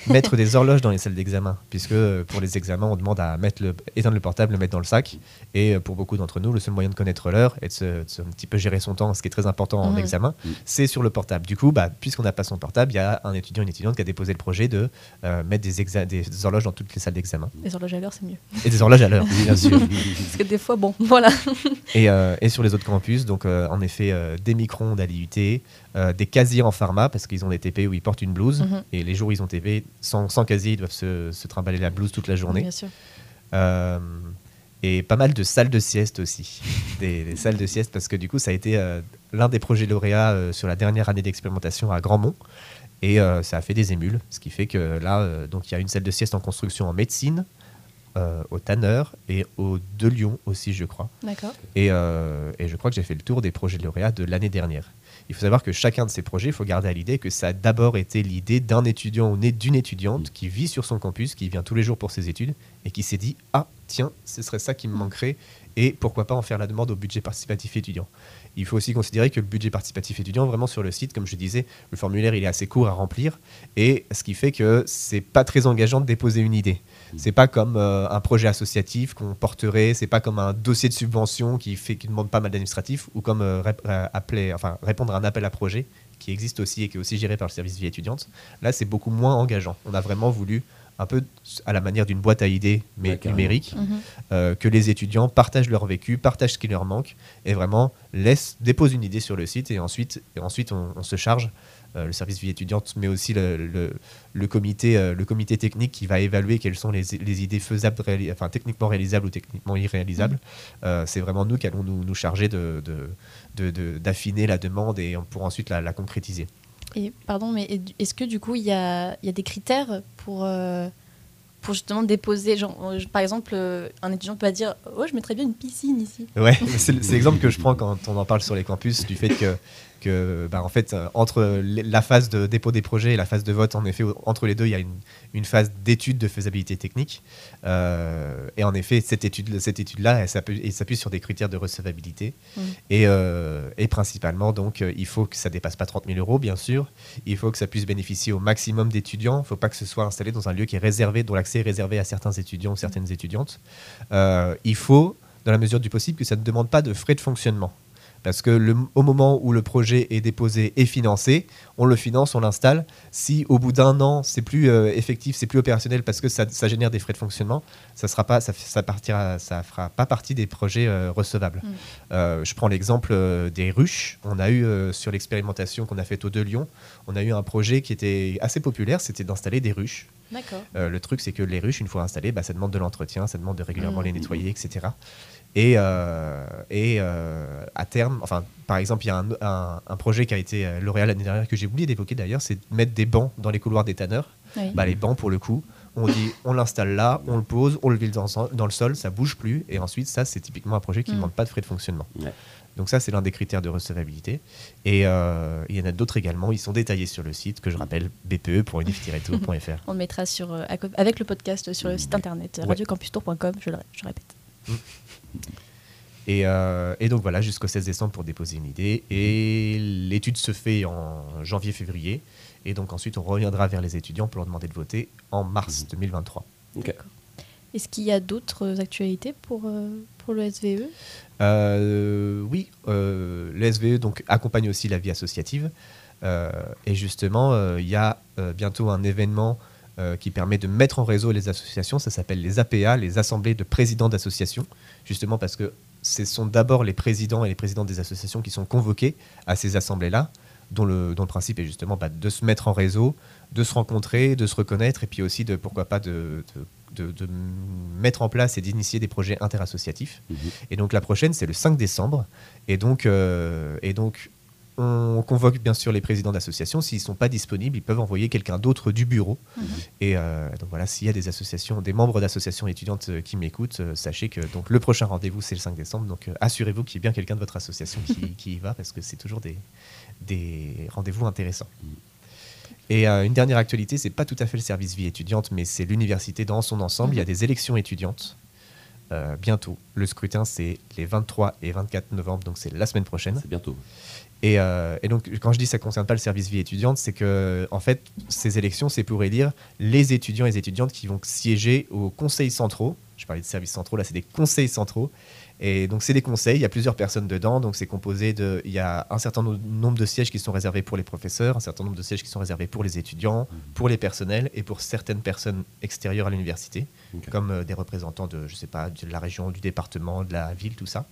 mettre des horloges dans les salles d'examen, puisque euh, pour les examens, on demande à mettre le, éteindre le portable, le mettre dans le sac. Et euh, pour beaucoup d'entre nous, le seul moyen de connaître l'heure et de, se, de se un petit peu gérer son temps, ce qui est très important en Mhm. examen, Mhm. c'est sur le portable. Du coup, bah, puisqu'on n'a pas son portable, il y a un étudiant, une étudiante qui a déposé le projet de euh, mettre des, exa- des horloges dans toutes les salles d'examen. Les horloges à l'heure, c'est mieux. Et des horloges à l'heure, bien sûr. Parce que des fois, bon, voilà. Et, euh, et sur les autres campus, donc euh, en effet, euh, des micro-ondes à l'IUT, euh, des casiers en pharma, parce qu'ils ont des TP où ils portent une blouse. Mhm. Et les jours où ils ont TP, sans, sans casier, ils doivent se, se trimballer la blouse toute la journée. Bien sûr. Euh, et pas mal de salles de sieste aussi. Des, des salles de sieste, parce que du coup, ça a été l'un des projets lauréats sur la dernière année d'expérimentation à Grandmont. Et ça a fait des émules, ce qui fait que là, donc il y a une salle de sieste en construction en médecine, euh, au Tanner et au De Lyon aussi, je crois. D'accord. Et, euh, et je crois que j'ai fait le tour des projets lauréats de l'année dernière. Il faut savoir que chacun de ces projets, il faut garder à l'idée que ça a d'abord été l'idée d'un étudiant ou né- d'une étudiante qui vit sur son campus, qui vient tous les jours pour ses études et qui s'est dit Ah, tiens, ce serait ça qui me manquerait et pourquoi pas en faire la demande au budget participatif étudiant. Il faut aussi considérer que le budget participatif étudiant, vraiment sur le site, comme je disais, le formulaire il est assez court à remplir et ce qui fait que c'est pas très engageant de déposer une idée. C'est pas comme euh, un projet associatif qu'on porterait, c'est pas comme un dossier de subvention qui fait qui demande pas mal d'administratif ou comme euh, rép- euh, appeler, enfin répondre à un appel à projet qui existe aussi et qui est aussi géré par le service vie étudiante. Là, c'est beaucoup moins engageant. On a vraiment voulu un peu à la manière d'une boîte à idées mais Ouais, numérique Mhm. euh, que les étudiants partagent leur vécu, partagent ce qui leur manque et vraiment laissent, déposent une idée sur le site et ensuite, et ensuite on, on se charge, euh, le service vie étudiante, mais aussi le, le- le comité, euh, le comité technique qui va évaluer quelles sont les, les idées faisables, enfin, techniquement réalisables ou techniquement irréalisables. Euh, C'est vraiment nous qui allons nous, nous charger de- de- de- de- d'affiner la demande et pour ensuite la, la concrétiser. Et pardon, mais est- est-ce que du coup, il y a, y a des critères pour, euh, pour justement déposer genre, euh, Par exemple, euh, un étudiant peut pas dire Oh, je mettrais bien une piscine ici. Ouais, c'est l'exemple que je prends quand on en parle sur les campus, du fait que, que bah, en fait, euh, entre la phase de dépôt des projets et la phase de vote, en effet, entre les deux, il y a une, une phase d'étude de faisabilité technique. Euh, et en effet, cette étude, cette étude-là, elle s'appuie sur des critères de recevabilité. Et, euh, et principalement, donc, il faut que ça dépasse pas 30 000 euros, bien sûr. Il faut que ça puisse bénéficier au maximum d'étudiants. Il ne faut pas que ce soit installé dans un lieu qui est réservé, dont l'accès est réservé à certains étudiants ou certaines étudiantes. Euh, il faut, dans la mesure du possible, que ça ne demande pas de frais de fonctionnement. Parce que le, au moment où le projet est déposé et financé, on le finance, on l'installe. Si au bout d'un an, c'est plus euh, effectif, c'est plus opérationnel parce que ça, ça génère des frais de fonctionnement, ça sera pas, ça, ça partira, ça fera pas partie des projets euh, recevables. Mm. Euh, je prends l'exemple des ruches. On a eu sur l'expérimentation qu'on a faite au De Lyon, on a eu un projet qui était assez populaire, c'était d'installer des ruches le truc, c'est que les ruches, une fois installées, bah, ça demande de l'entretien, ça demande de régulièrement Mhm. les nettoyer, etc. Et, euh, et euh, à terme, enfin, par exemple, il y a un, un- un projet qui a été euh, lauréat l'année dernière que j'ai oublié d'évoquer d'ailleurs, c'est de mettre des bancs dans les couloirs des tanneurs. Oui. Bah, les bancs, pour le coup, on dit on l'installe là, on le pose, on le vide dans, dans le sol, ça bouge plus. Et ensuite, ça, c'est typiquement un projet qui ne Mm. demande pas de frais de fonctionnement. Ouais. Donc ça, c'est l'un des critères de recevabilité. Et euh, il y en a d'autres également. Ils sont détaillés sur le site que je rappelle bpe.unif-tour.fr. On le mettra sur, euh, avec le podcast sur le site internet Ouais. radiocampustour.com, je le, je le répète. Et, euh, et donc voilà, jusqu'au 16 décembre pour déposer une idée. Et l'étude se fait en janvier-février. Et donc ensuite, on reviendra vers les étudiants pour leur demander de voter en mars 2023. Ok. Est-ce qu'il y a d'autres actualités pour, euh, pour le SVE Euh, oui, euh, le SVE donc, accompagne aussi la vie associative. Euh, et justement, euh, il y a euh, bientôt un événement euh, qui permet de mettre en réseau les associations. Ça s'appelle les APA, les Assemblées de présidents d'associations. Justement parce que ce sont d'abord les présidents et les présidents des associations qui sont convoqués à ces assemblées-là, dont le, dont le principe est justement bah, de se mettre en réseau, de se rencontrer, de se reconnaître, et puis aussi de, pourquoi pas, de, de- de- de mettre en place et d'initier des projets interassociatifs. Mhm. Et donc la prochaine, c'est le 5 décembre. Et donc, euh, et donc on convoque bien sûr les présidents d'associations. S'ils ne sont pas disponibles, ils peuvent envoyer quelqu'un d'autre du bureau. Et euh, donc voilà, s'il y a des associations, des membres d'associations étudiantes euh, qui m'écoutent, euh, sachez que donc, le prochain rendez-vous, c'est le 5 décembre. Donc euh, assurez-vous qu'il y ait bien quelqu'un de votre association qui, qui y va, parce que c'est toujours des, des rendez-vous intéressants. Et euh, une dernière actualité, c'est pas tout à fait le service vie étudiante, mais c'est l'université dans son ensemble. Il y a des élections étudiantes euh, bientôt. Le scrutin, c'est les 23 et 24 novembre, donc c'est la semaine prochaine. C'est bientôt. Et, euh, et donc, quand je dis ça ne concerne pas le service vie étudiante, c'est que, en fait, ces élections, c'est pour élire les étudiants et les étudiantes qui vont siéger aux conseils centraux. Je parlais de services centraux, là, c'est des conseils centraux. Et donc, c'est des conseils, il y a plusieurs personnes dedans. Donc, c'est composé de. Il y a un certain no- nombre de sièges qui sont réservés pour les professeurs, un certain nombre de sièges qui sont réservés pour les étudiants, pour les personnels et pour certaines personnes extérieures à l'université, comme euh, des représentants de, je sais pas, de la région, du département, de la ville, tout ça.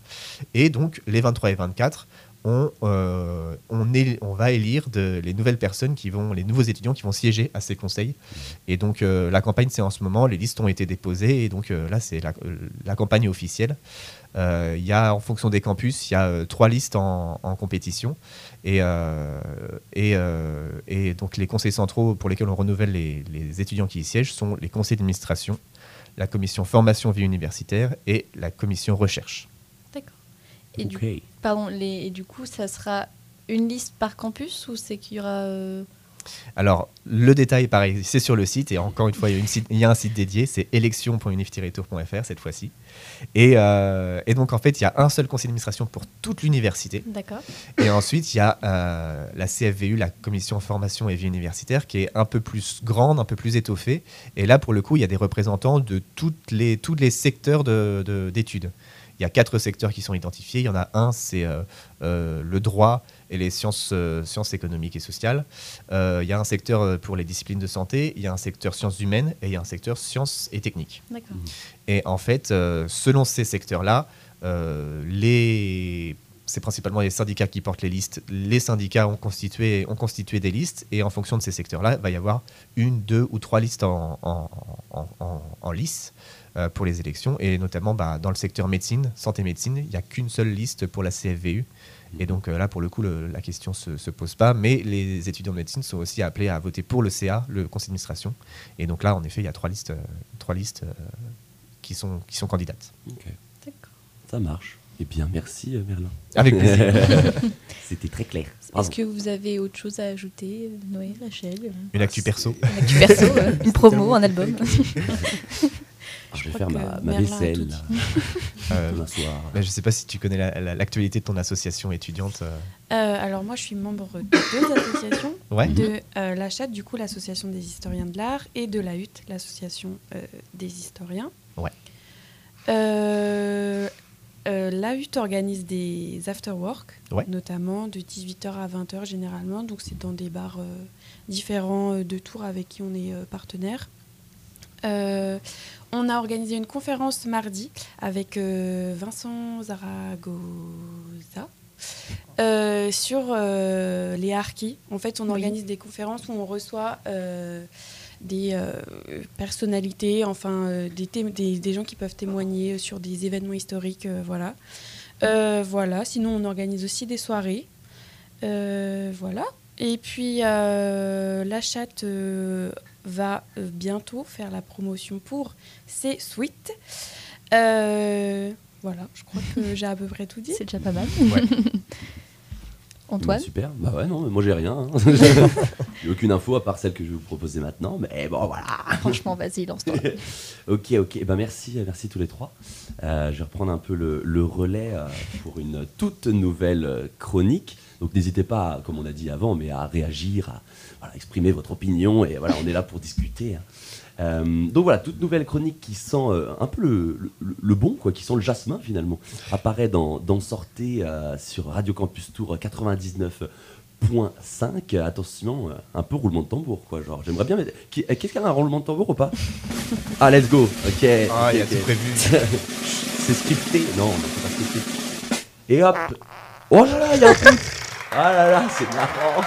Et donc, les 23 et 24, on, euh, on, est, on va élire de, les nouvelles personnes qui vont, les nouveaux étudiants qui vont siéger à ces conseils. Et donc, euh, la campagne, c'est en ce moment, les listes ont été déposées, et donc euh, là, c'est la, la campagne officielle. Euh, Il y a, en fonction des campus, il y a euh, trois listes en, en compétition. Et, euh, et, euh, et donc, les conseils centraux pour lesquels on renouvelle les, les étudiants qui y siègent sont les conseils d'administration, la commission formation vie universitaire et la commission recherche. D'accord. Et, du, Ok. Pardon, les, et du coup, ça sera une liste par campus ou c'est qu'il y aura. euh, Alors, le détail, pareil, c'est sur le site. Et encore une fois, il y a, une site- il y a un site dédié, c'est élection.unif-tour.fr cette fois-ci. Et, euh, et donc, en fait, il y a un seul conseil d'administration pour toute l'université. D'accord. Et ensuite, il y a euh, la CFVU, la commission formation et vie universitaire, qui est un peu plus grande, un peu plus étoffée. Et là, pour le coup, il y a des représentants de toutes les, tous les secteurs de- de- d'études. Il y a quatre secteurs qui sont identifiés. Il y en a un, c'est euh, euh, le droit et les sciences, euh, sciences économiques et sociales. Euh, il y a un secteur pour les disciplines de santé, il y a un secteur sciences humaines et il y a un secteur sciences et techniques. D'accord. Et en fait, euh, selon ces secteurs-là, euh, les... c'est principalement les syndicats qui portent les listes. Les syndicats ont constitué, ont constitué des listes et en fonction de ces secteurs-là, il va y avoir une, deux ou trois listes en, en, en- en- en lice euh, pour les élections. Et notamment bah, dans le secteur médecine, santé-médecine, il n'y a qu'une seule liste pour la CFVU. Et donc euh, là, pour le coup, le- la question ne se, se pose pas. Mais les étudiants de médecine sont aussi appelés à voter pour le CA, le conseil d'administration. Et donc là, en effet, il y a trois listes, euh, trois listes euh, qui, sont, qui sont candidates. Ok. D'accord. Ça marche. Eh bien, merci Merlin. Avec plaisir. C'était très clair. Est-ce que vous avez autre chose à ajouter, Noé, Rachel? Une actu perso. Une actu perso, une promo, un album Je vais faire ma, vaisselle. Euh, bah, je ne sais pas si tu connais la- la- l'actualité de ton association étudiante. euh. Euh, alors moi, je suis membre de deux associations, Ouais. de euh, la CHAT, du coup l'association des historiens de l'art, et de la HUT, l'association euh, des historiens. Ouais. Euh, euh, la HUT organise des after-work, Ouais. notamment de 18h à 20h généralement, donc c'est dans des bars euh, différents euh, de Tours avec qui on est euh, partenaire. Euh, on a organisé une conférence mardi avec euh, Vincent Zaragoza euh, sur euh, les harkis. En fait, on organise des conférences où on reçoit euh, des personnalités, enfin des, des, des gens qui peuvent témoigner sur des événements historiques, voilà. Voilà. Sinon, on organise aussi des soirées, voilà. Et puis la chatte va euh, bientôt faire la promotion pour ses suites. Euh, voilà, je crois que j'ai à peu près tout dit. C'est déjà pas mal. Ouais. Antoine Bah, Super. Bah ouais, non, mais moi j'ai rien. hein. J'ai aucune info à part celle que je vais vous proposer maintenant. Mais bon, voilà. Franchement, vas-y, lance-toi. Ok, ok. Ben merci, merci tous les trois. Euh, je vais reprendre un peu le, le relais euh, pour une toute nouvelle euh, chronique. Donc n'hésitez pas, comme on a dit avant, mais à réagir, à voilà, exprimer votre opinion. Et voilà, on est là pour discuter. hein. Euh, donc voilà, toute nouvelle chronique qui sent euh, un peu le, le- le bon, quoi, qui sent le jasmin finalement, apparaît dans, dans Sortez euh, sur Radio Campus Tour 99.5. Attention, un peu roulement de tambour, quoi. Genre, j'aimerais bien. mettre- Qu'est-ce qu'il y a un roulement de tambour ou pas? Ah, let's go. Ok. Ah, il y a tout prévu. c'est scripté. Non, non, c'est pas scripté. Et hop. Oh là là, il y a un truc. Ah là là, c'est marrant.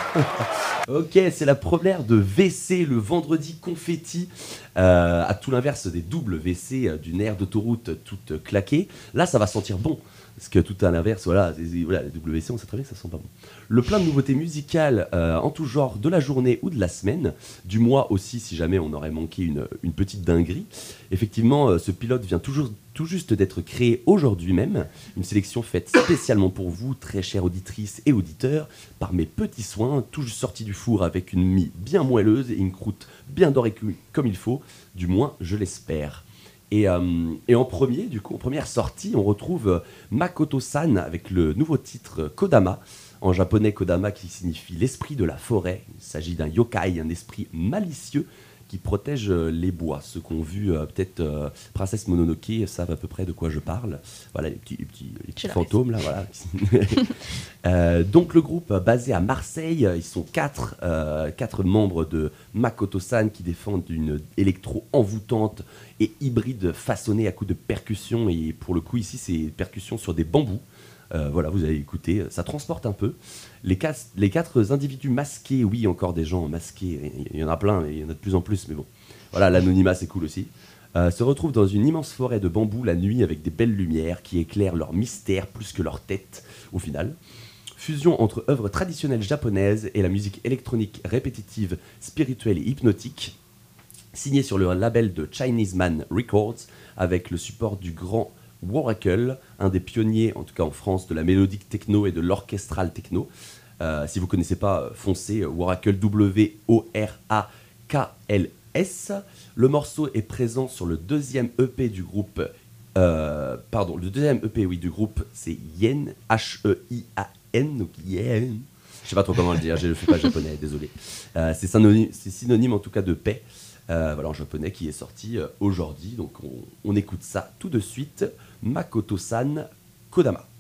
ok, c'est la première de WC le vendredi confetti. euh, à tout l'inverse des doubles WC euh, d'une aire d'autoroute toute claquée. Là, ça va sentir bon. Parce que tout à l'inverse, voilà, voilà, les WC, on sait très ça sent pas bon. Le plein de nouveautés musicales euh, en tout genre de la journée ou de la semaine, du mois aussi si jamais on aurait manqué une, petite dinguerie. Effectivement, euh, ce pilote vient toujours, tout juste d'être créé aujourd'hui même. Une sélection faite spécialement pour vous, très chères auditrices et auditeurs, par mes petits soins, tout juste sortis du four avec une mie bien moelleuse et une croûte bien dorée comme il faut, du moins je l'espère. Et, euh, et en premier, du coup, en première sortie, on retrouve Makoto-san avec le nouveau titre Kodama. En japonais, Kodama qui signifie l'esprit de la forêt. Il s'agit d'un yokai, un esprit malicieux qui protège euh, les bois. Ceux qui ont vu euh, peut-être euh, Princesse Mononoke savent à peu près de quoi je parle. Voilà, les petits, les petits, les petits la fantômes, là, voilà. Euh, donc le groupe basé à Marseille, ils sont quatre, quatre membres de Makoto-san qui défendent une électro envoûtante et hybride façonnée à coups de percussions. Et pour le coup ici c'est percussions sur des bambous. Euh, voilà, vous allez écouter, ça transporte un peu. Les, quatre- individus masqués, oui, encore des gens masqués, il y en a plein, il y en a de plus en plus, mais bon. Voilà, l'anonymat c'est cool aussi. Euh, se retrouvent dans une immense forêt de bambous la nuit avec des belles lumières qui éclairent leur mystère plus que leur tête au final. Fusion entre œuvres traditionnelles japonaises et la musique électronique répétitive, spirituelle et hypnotique, signé sur le label de Chinese Man Records avec le support du grand Waracle, un des pionniers, en tout cas en France, de la mélodique techno et de l'orchestral techno. Euh, si vous ne connaissez pas, euh, foncez euh, Waracle W-O-R-A-K-L-S. Le morceau est présent sur le deuxième EP du groupe. pardon, le deuxième EP oui, du groupe, c'est Yen, H-E-I-A-N, donc Yen. Je sais pas trop comment le dire, je ne fais pas japonais, désolé. C'est synonyme, c'est synonyme en tout cas de paix. Euh, voilà, en japonais qui est sorti euh, aujourd'hui. Donc on, on écoute ça tout de suite. Makoto-san Kodama. Kodama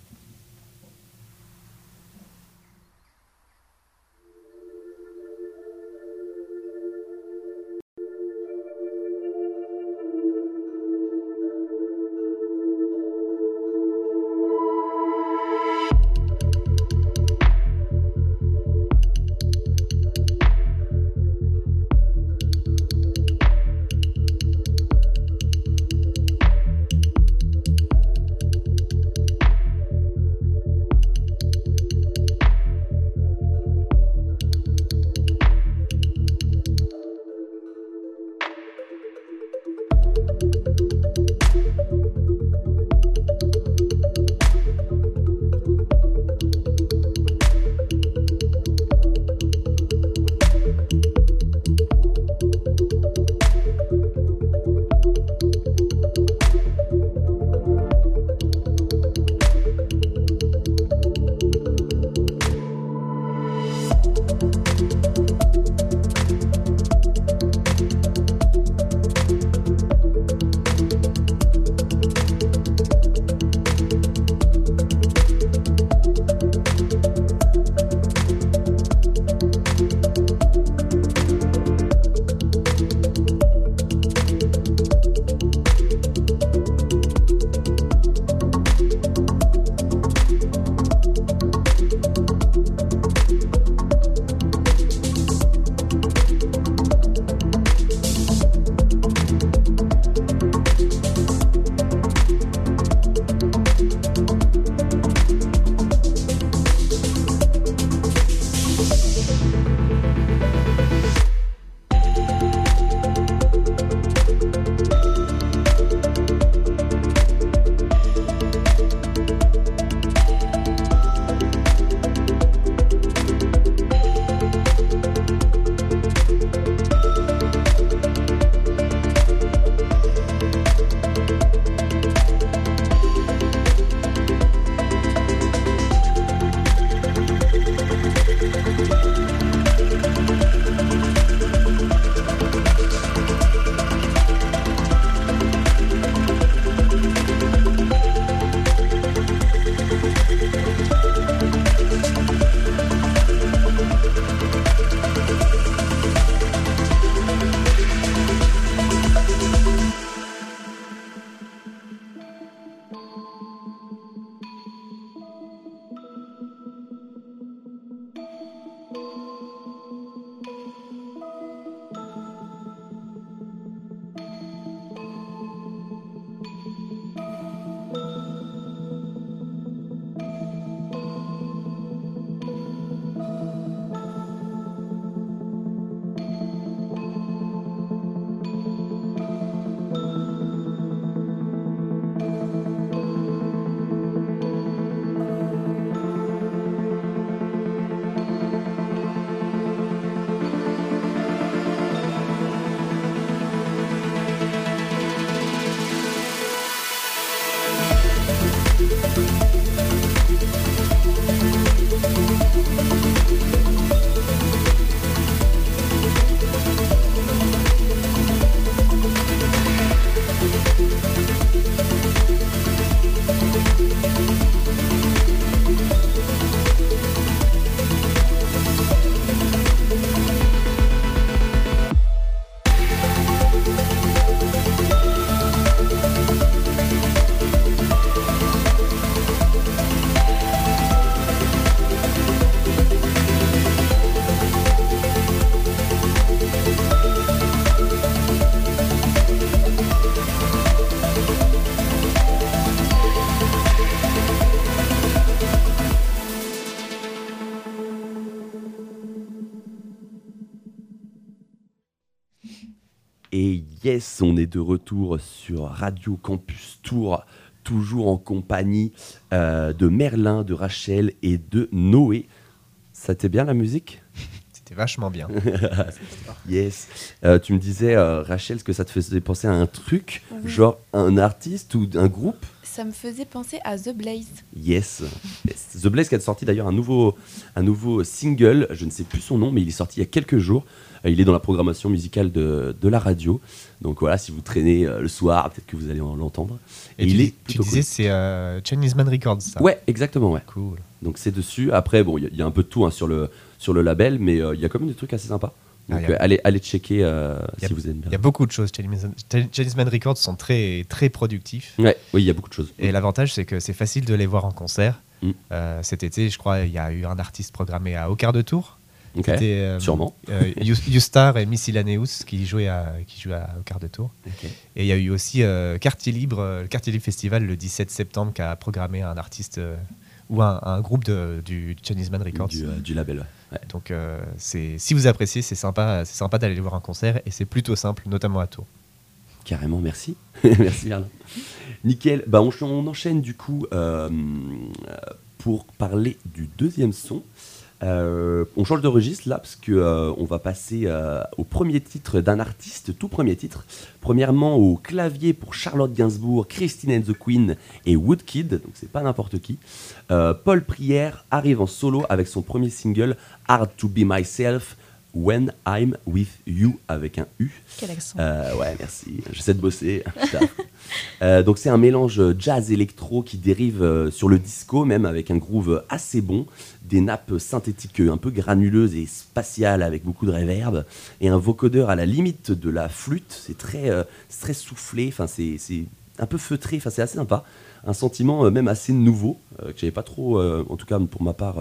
Yes, on est de retour sur Radio Campus Tour, toujours en compagnie euh, de Merlin, de Rachel et de Noé. Ça t'est bien la musique? C'était vachement bien. Yes. Euh, tu me disais, euh, Rachel, ce que ça te faisait penser à un truc, Oui. genre un artiste ou un groupe? Ça me faisait penser à The Blaze. Yes. The Blaze qui a sorti d'ailleurs un nouveau, un nouveau single, je ne sais plus son nom, mais il est sorti il y a quelques jours. Euh, Il est dans la programmation musicale de, de la radio. Donc voilà, si vous traînez euh, le soir, peut-être que vous allez en l'entendre. Et, Et tu, il dis- est tu disais, cool. c'est euh, Chinese Man Records, ça Ouais, exactement, ouais. Cool. Donc c'est dessus. Après, bon, il y a- il y, a un peu de tout hein, sur, le, sur le label, mais euh, il y a quand même des trucs assez sympas. Donc Ah, a- euh, allez, allez checker euh, a- si vous aimez bien. Il y a beaucoup de choses. Chinese Chinese Man Records sont très, très productifs. Ouais, oui, il y a beaucoup de choses. Et l'avantage, c'est que c'est facile de les voir en concert. Mm. Euh, cet été, je crois, il y a eu un artiste programmé à Au quart de tour. Ok, C'était euh, sûrement. You- Youstar et Miscellaneous qui jouaient, à, qui jouaient à- au quart de tour. Ok. Et il y a eu aussi Quartier Libre, le Quartier Libre Festival le 17 septembre qui a programmé un artiste ou un, un groupe de, du Chinese Man Records. Du, du label, ouais. Donc euh, si vous appréciez, c'est sympa, sympa d'aller voir en concert et c'est plutôt simple, notamment à Tours. Carrément, merci. merci Merlin. Nickel. Bah, on, enchaîne du coup euh, pour parler du deuxième son. Euh, on change de registre là parce que euh, on va passer euh, au premier titre d'un artiste, tout premier titre. Premièrement au clavier pour Charlotte Gainsbourg, Christine and the Queen et Woodkid, donc c'est pas n'importe qui. Paul Prière arrive en solo avec son premier single Hard to Be Myself When I'm With You avec un U. Quel accent. Ouais, merci. J'essaie de bosser. Euh, donc c'est un mélange jazz électro qui dérive sur le disco même avec un groove assez bon, des nappes synthétiques un peu granuleuses et spatiales avec beaucoup de réverb et un vocodeur à la limite de la flûte. C'est très, euh, très soufflé. Enfin c'est un peu feutré. Enfin c'est assez sympa. Un sentiment euh, même assez nouveau euh, que j'avais pas trop, euh, en tout cas pour ma part.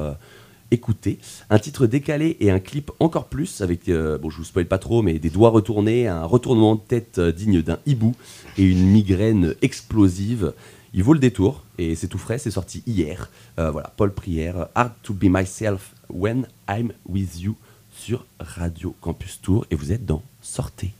écouté. Un titre décalé et un clip encore plus avec, bon je vous spoil pas trop, mais des doigts retournés, un retournement de tête digne d'un hibou et une migraine explosive. Il vaut le détour et c'est tout frais, c'est sorti hier. Euh, voilà, Paul Prière, Hard to be myself when I'm with you sur Radio Campus Tour et vous êtes dans Sortez.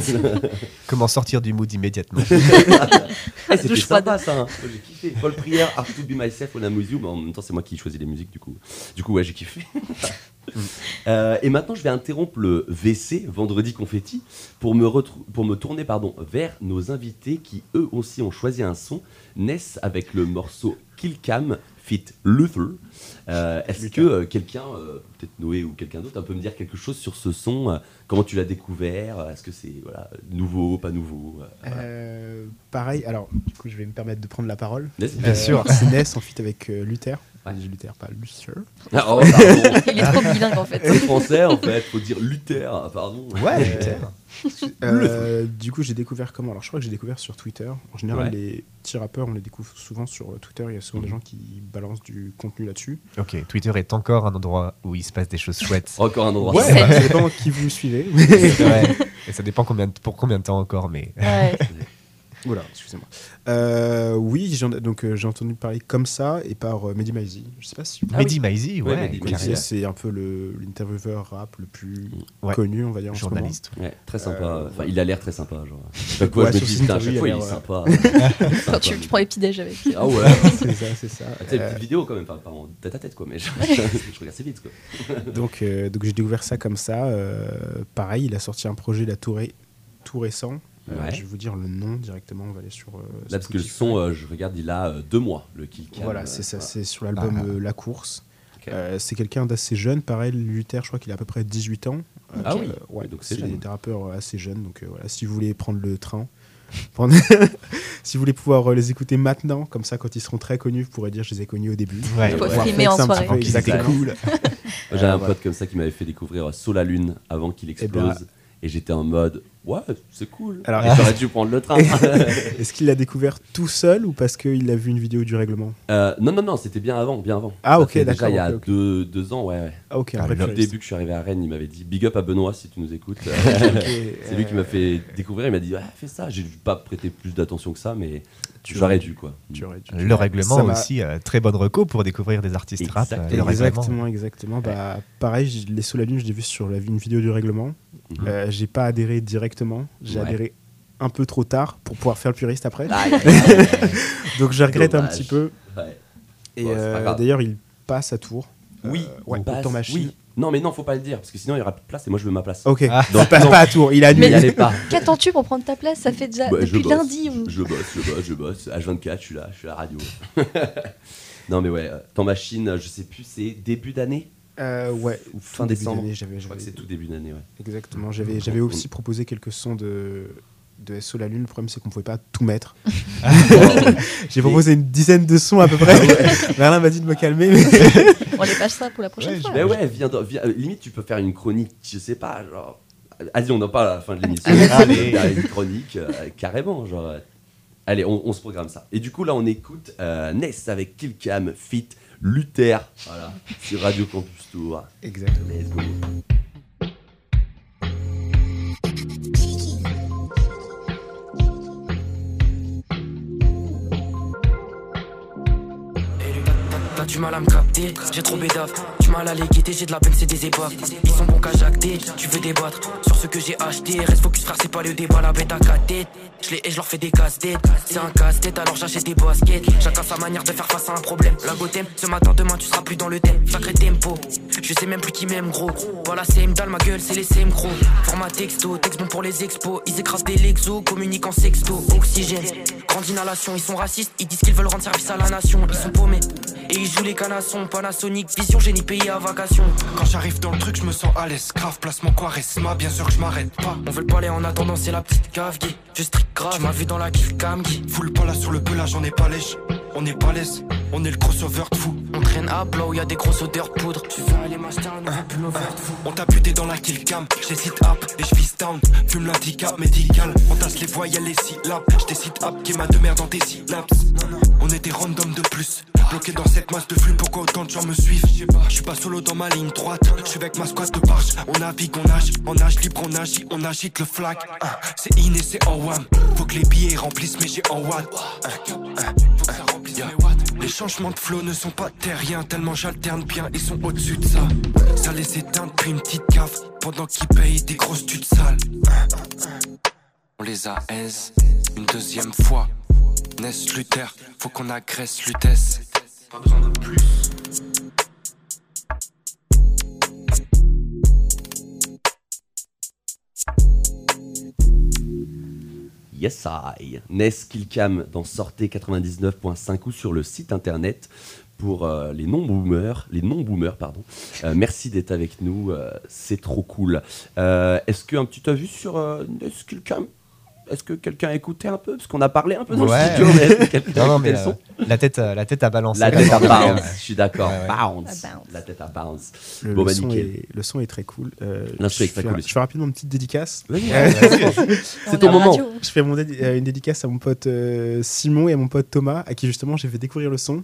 Comment sortir du mood immédiatement Eh, C'était sympa ça. hein. Moi, J'ai kiffé. Paul Prière, Art to Be Myself, On Amuse You. Mais en même temps, c'est moi qui choisis les musiques du coup. Du coup, ouais, j'ai kiffé. Euh, et maintenant, je vais interrompre le VC, vendredi confetti, pour me, pour me tourner pardon, vers nos invités qui eux aussi ont choisi un son. Ness avec le morceau Killcam fit Luther. Euh, Est-ce que euh, quelqu'un, euh, peut-être Noé ou quelqu'un d'autre, peut me dire quelque chose sur ce son euh, Comment tu l'as découvert Est-ce que c'est voilà, nouveau, pas nouveau euh, voilà. Euh, pareil, alors du coup je vais me permettre de prendre la parole. Bien sûr. C'est Ness en avec euh, Luther. Ouais. J'ai Luther, pas Luther. Ah, oh, pardon. Il est trop bilingue en fait. C'est français en fait, faut dire Luther, pardon. Ouais, Euh, Luther. Euh, du coup, j'ai découvert comment Alors, je crois que j'ai découvert sur Twitter. En général, Ouais. les petits rappeurs, on les découvre souvent sur euh, Twitter. Il y a souvent des gens qui balancent du contenu là-dessus. Ok, Twitter est encore un endroit où il se passe des choses chouettes. Encore un endroit. Ouais, ça dépend qui vous suivez. Ouais. Et ça dépend combien de- pour combien de temps encore, mais Ouais. Voilà, excusez-moi. Euh, oui, j'en- donc euh, j'ai entendu parler comme ça et par euh, Mehdi Maizi. Je sais pas si Ah Mehdi oui. Maizi, Ouais, Mehdi c'est un peu le- l'intervieweur rap le plus Ouais. connu, on va dire, en ce journaliste. Ouais, très sympa. Euh, Enfin, il a l'air très sympa. Genre. Fois, Ouais, je me dis, à chaque fois, il est sympa. Quand tu, tu prends les petits avec. Ah ouais. C'est ça, c'est ça. Ah, une petite vidéo quand même, enfin, pas en tête à tête quoi, mais je, je regarde assez vite quoi. donc, euh, donc j'ai découvert ça comme ça. euh, pareil, il a sorti un projet là, tout, ré- tout récent. Euh, Ouais. je vais vous dire le nom directement. On va aller sur. euh, Là, parce que le son, euh, je regarde, il a euh, deux mois, le kill cam. Voilà, euh, c'est ça, voilà. c'est sur l'album Ah. euh, La Course. Euh, c'est quelqu'un d'assez jeune, pareil, Luther, je crois qu'il a à peu près 18 ans. Euh, Ah oui. ouais, Donc c'est des rappeurs assez jeunes, donc euh, voilà, si vous voulez prendre le train, prendre- si vous voulez pouvoir euh, les écouter maintenant, comme ça quand ils seront très connus, vous pourrez dire je les ai connus au début. Ouais, frimer flex en soirée. peu, exactement. cool. Euh, un pote comme ça qui m'avait fait découvrir Saut la Lune avant qu'il explose. ben- Et j'étais en mode, ouais, c'est cool. Alors- Et j'aurais dû prendre le train. Est-ce qu'il l'a découvert tout seul ou parce qu'il a vu une vidéo du règlement? Euh, non, non, non, c'était bien avant, bien avant. Ah, Ça ok, d'accord, Déjà, il y a. Deux, deux ans, ouais. ouais. Ah ok, un Ah, le début que je suis arrivé à Rennes, il m'avait dit Big up à Benoît si tu nous écoutes. C'est lui qui m'a fait découvrir. Il m'a dit fais ça. J'ai pas prêté plus d'attention que ça, mais Tu j'aurais aurais dû quoi. tu aurais dû. Le règlement Ça aussi, euh, très bonne reco pour découvrir des artistes rap. Exactement. euh, le. Exactement, exactement. Bah, pareil, les Sous la Lune, je l'ai vu sur la, une vidéo du règlement. Mhm. Euh, j'ai pas adhéré directement. J'ai Ouais. adhéré un peu trop tard pour pouvoir faire le puriste après. Aïe, aïe, aïe, aïe. Donc je regrette un petit peu. Ouais. Et Bon, euh, d'ailleurs, il passe à Tours. Oui, Euh, ouais, passe- machine. oui. Non, mais non, faut pas le dire parce que sinon il y aura plus de place et moi je veux ma place. Ok, Ah. donc passe pas à Tours. Il a N'y annulé. allez pas. Qu'attends-tu pour prendre ta place? Ça fait déjà je depuis lundi. on- Je bosse, je bosse, je bosse. H24, je suis là, je suis à la radio. non, mais ouais, euh, temps machine, je sais plus, c'est début d'année? Euh, ouais, ou fin décembre. j'avais- Je crois que j'avais- c'est tout début d'année, ouais. Exactement. J'avais, j'avais aussi proposé quelques sons de, de SO La Lune. Le problème, c'est qu'on pouvait pas tout mettre. J'ai proposé une dizaine de sons à peu près. Merlin m'a dit de me calmer. mais- On les passe ça pour la prochaine Ouais, fois. Mais ouais, viens, dans- viens- euh, limite, tu peux faire une chronique, je sais pas, genre. Allez, on en parle à la fin de l'émission. Allez. Une chronique, euh, carrément, genre. Allez, on, on se programme ça. Et du coup, là, on écoute euh, Ness avec Killcam, Fit, Luther, voilà, sur Radio Campus Tour. Exactement. Du mal à me capter, j'ai trop bédave. Du mal à les j'ai de la peine, c'est des épaves. Ils sont bons qu'à jacter, tu veux débattre sur ce que j'ai acheté. Reste focus, frère, c'est pas le débat, la bête à quatre têtes. Je les et je leur fais des casse-têtes. C'est un casse-tête, alors j'achète des baskets. Chacun sa manière de faire face à un problème. La gothème, ce matin, demain, tu seras plus dans le thème. Sacré tempo, je sais même plus qui m'aime, gros. Voilà, c'est dalle, ma gueule, c'est les CM gros. Format texto, texte bon pour les expos. Ils écrasent des lexos, communiquent en sexto. Oxygène, grande inhalation, ils sont racistes. Ils disent qu'ils veulent rendre service à la nation. Ils sont paumés. Et ils jouent les canassons, Panasonic, vision, génie payé à vacation. Quand j'arrive dans le truc, je me sens à l'aise. Grave, placement charisma, bien sûr que je m'arrête pas. On veut le palais en attendant, c'est la petite cave, gay. Je strict grave, tu m'as vu dans la kill cam, gay. Foule pas là sur le pelage, on est pas lèche. On est pas l'aise, on est le crossover de fou. On traîne à plat où y a des grosses odeurs de poudre. Tu veux aller m'acheter un nouveau pull over de fou. On t'a buté dans la kill cam, j'hésite up et je vis down. Fume l'handicap médical, on tasse les voyelles, les syllabes. J'décide up qui m'a de merde dans tes synapses. On était random de plus, bloqué dans cette masse de flux. Pourquoi autant de gens me suivent? Je suis pas solo dans ma ligne droite, je suis avec ma squad de barge. On navigue, on nage, on nage libre, on agit, on agite le flag. Hein, C'est in et c'est en wham. Faut que les billets remplissent mes j'ai en watt. Les changements de flow ne sont pas terriens, tellement j'alterne bien, ils sont au-dessus de ça. Ça les éteint depuis une petite cave, pendant qu'ils payent des grosses tutes sales. On les a aise une deuxième fois. Ness Luther, faut qu'on agresse Lutèce. Pas besoin de plus. Yes I. Nes dans Sortez 99.5 ou sur le site internet pour euh, les non-boomers, les non-boomers, pardon. Euh, merci d'être avec nous, euh, c'est trop cool. Est-ce qu'un petit avis sur Nes Killcam Est-ce que quelqu'un a écouté un peu? Parce qu'on a parlé un peu dans Ouais. le studio, mais Non, a mais le son? euh, la tête, euh, la tête à balancer. La tête à Ouais, bounce, je suis d'accord. Ouais, ouais. Bounce. La tête à bounce. Le, Bon, le bah, son est, le son est très cool. Euh, L'instru est je très fais- cool aussi. Je fais rapidement une petite dédicace. C'est est ton en moment. radio. Je fais mon dédi- euh, une dédicace à mon pote euh, Simon et à mon pote Thomas, à qui justement j'ai fait découvrir le son.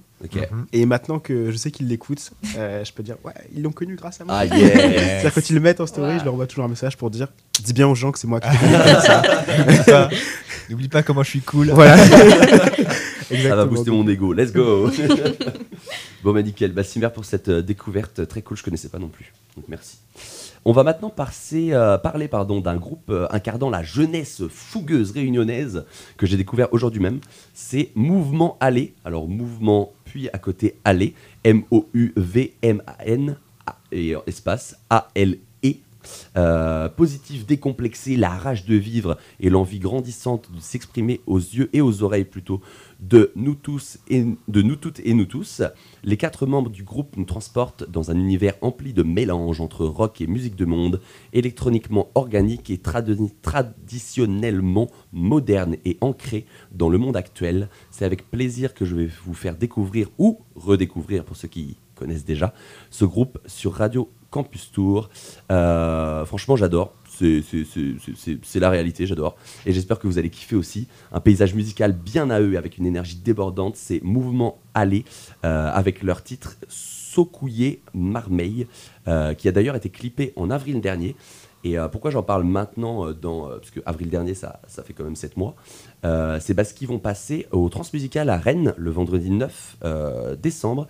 Et maintenant que je sais qu'ils l'écoutent, euh, je peux dire, ouais, ils l'ont connu grâce à moi. Ah, yes. C'est-à-dire quand ils le mettent en story, je leur envoie toujours un message pour dire, dis bien aux gens que c'est moi qui N'oublie pas- N'oublie pas comment je suis cool. Voilà. Ça va booster mon ego. Let's go. bon, bah nickel. Bah, pour cette euh, découverte très cool. Je connaissais pas non plus. Donc merci. On va maintenant passer, euh, parler pardon, d'un groupe euh, incarnant la jeunesse fougueuse réunionnaise que j'ai découvert aujourd'hui même. C'est Mouvement Aller. Alors, Mouvement, puis à côté Aller. M-O-U-V-M-A-N et euh, espace A-L-E. Euh, positif, décomplexé, la rage de vivre et l'envie grandissante de s'exprimer aux yeux et aux oreilles plutôt de nous tous et de nous toutes et nous tous. Les quatre membres du groupe nous transportent dans un univers empli de mélange entre rock et musique de monde, électroniquement organique et tradi- traditionnellement moderne et ancré dans le monde actuel. C'est avec plaisir que je vais vous faire découvrir ou redécouvrir pour ceux qui connaissent déjà ce groupe sur Radio Campus Tour. Euh, franchement, j'adore. C'est- la réalité, j'adore. Et j'espère que vous allez kiffer aussi. Un paysage musical bien à eux, avec une énergie débordante. C'est Mouvement Aller, euh, avec leur titre Sokouye Marmeille, euh, qui a d'ailleurs été clippé en avril dernier. Et pourquoi j'en parle maintenant dans, Parce que avril dernier, ça, ça fait quand même 7 mois. C'est parce qu'ils vont passer au Transmusical à Rennes le vendredi 9 euh, décembre,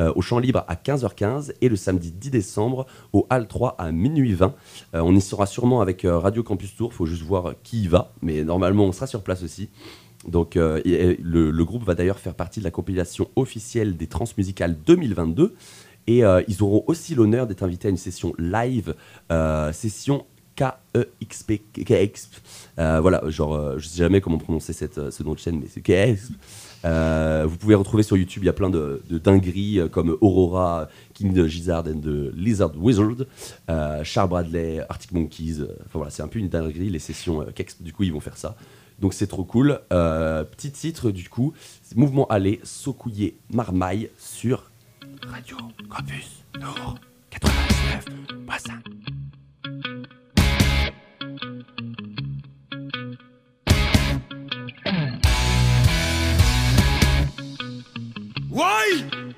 euh, au Champ Libre à 15h15 et le samedi 10 décembre au Hall 3 à minuit 20. Euh, on y sera sûrement avec euh, Radio Campus Tour, faut juste voir qui y va, mais normalement on sera sur place aussi. Donc le, groupe va d'ailleurs faire partie de la compilation officielle des Transmusicales 2022 et ils auront aussi l'honneur d'être invités à une session live, session E KEXP. Euh, voilà, genre, euh, je sais jamais comment prononcer cette, ce nom de chaîne, mais c'est KEXP. Euh, vous pouvez retrouver sur YouTube, il y a plein de, de dingueries euh, comme Aurora, King the Gizzard and the Lizard Wizard, euh, Char Bradley, Arctic Monkeys. euh, Enfin voilà, c'est un peu une dinguerie, les sessions KEXP, du coup, ils vont faire ça. Donc c'est trop cool. Petit titre, du coup, Mouvement Aller, Sokouye Marmaille sur Radio Campus Nord 99.5. Ouais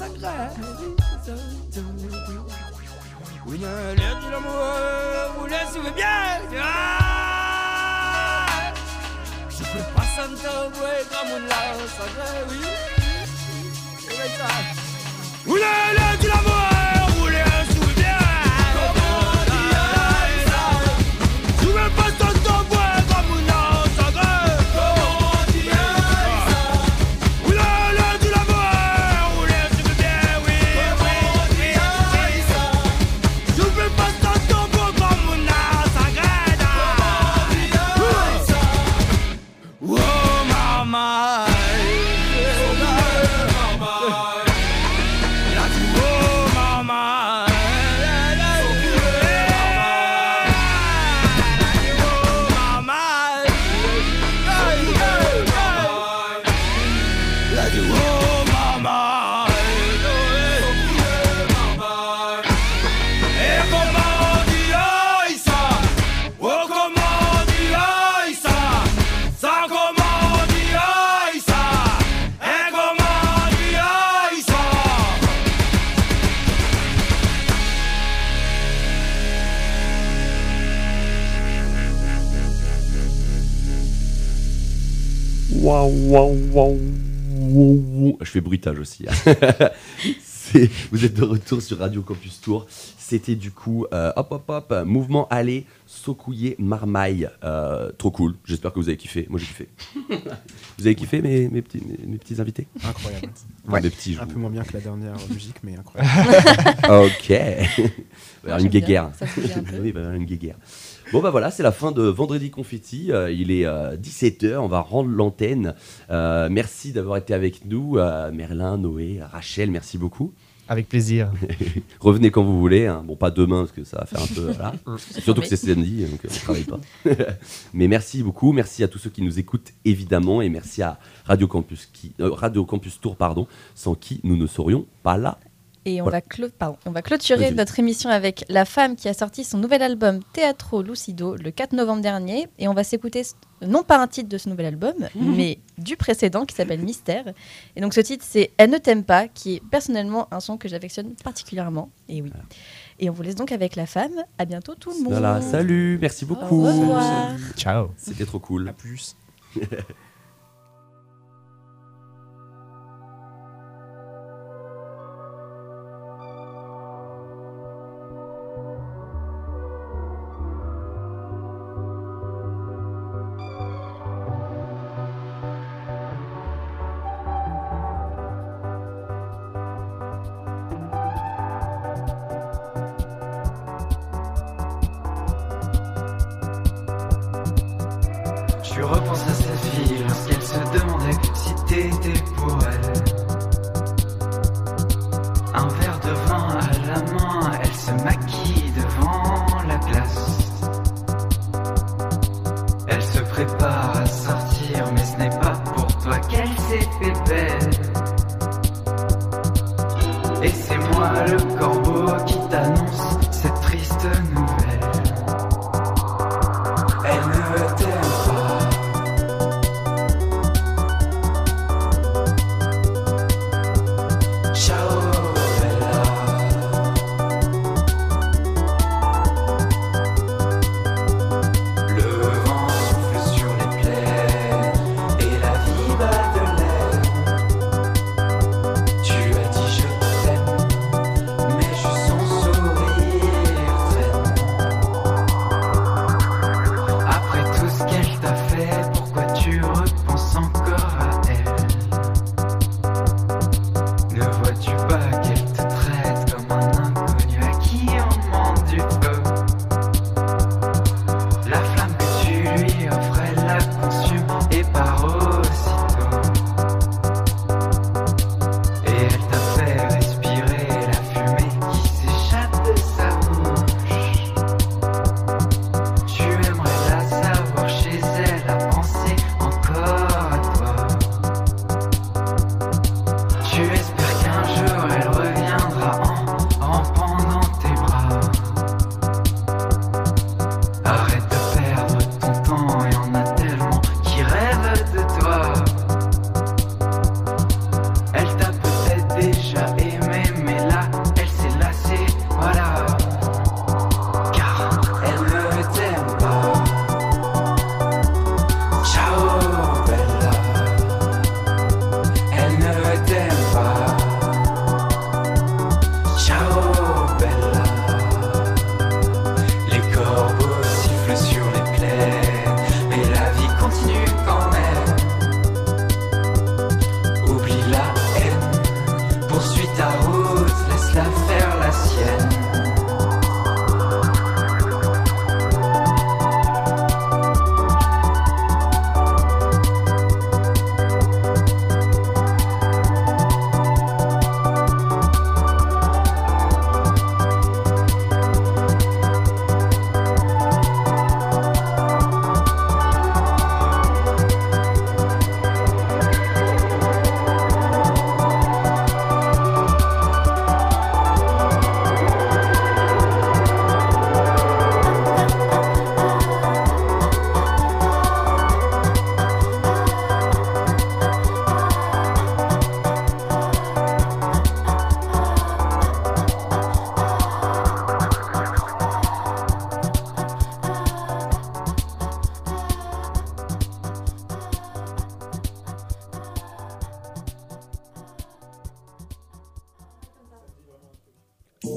moulin Je fais bruitage aussi. hein. C'est- Vous êtes de retour sur Radio Campus Tour. C'était du coup, euh, hop, hop, hop, mouvement aller, Sokouye, Marmaille. Euh, trop cool. J'espère que vous avez kiffé. Moi, j'ai kiffé. vous avez kiffé mes, mes, petits, mes, mes petits invités? Incroyable. Ouais. Mes petits, Un peu moins bien que la dernière musique, mais incroyable. ok. Il va y avoir Moi, une guéguerre. ça bouge un peu. oui, il va y avoir une guéguerre. Bon, bah voilà, c'est la fin de Vendredi Confetti. Euh, il est 17h, on va rendre l'antenne. Euh, merci d'avoir été avec nous. Euh, Merlin, Noé, Rachel, merci beaucoup. Avec plaisir. Revenez quand vous voulez. hein. Bon, pas demain, parce que ça va faire un peu. voilà. Mm. Surtout que c'est samedi, donc euh, on travaille pas. Mais merci beaucoup. Merci à tous ceux qui nous écoutent, évidemment. Et merci à Radio Campus, qui, euh, Radio Campus Tour, pardon, sans qui nous ne serions pas là. Et on, Voilà. va clo- pardon, on va clôturer notre émission avec la femme qui a sorti son nouvel album Teatro Lucido le 4 novembre dernier. Et on va s'écouter, non pas un titre de ce nouvel album, Mhm. mais du précédent qui s'appelle Mystère. Et donc ce titre, c'est Elle ne t'aime pas, qui est personnellement un son que j'affectionne particulièrement. Et oui. Et on vous laisse donc avec la femme. À bientôt tout le monde. Voilà, salut, merci beaucoup. Au revoir. Ciao. C'était trop cool. À plus.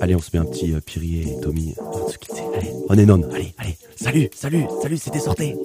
Allez, on se met un petit euh, et Tommy. On. Allez, on est non. Allez, allez. Salut, salut, salut, c'était sorti.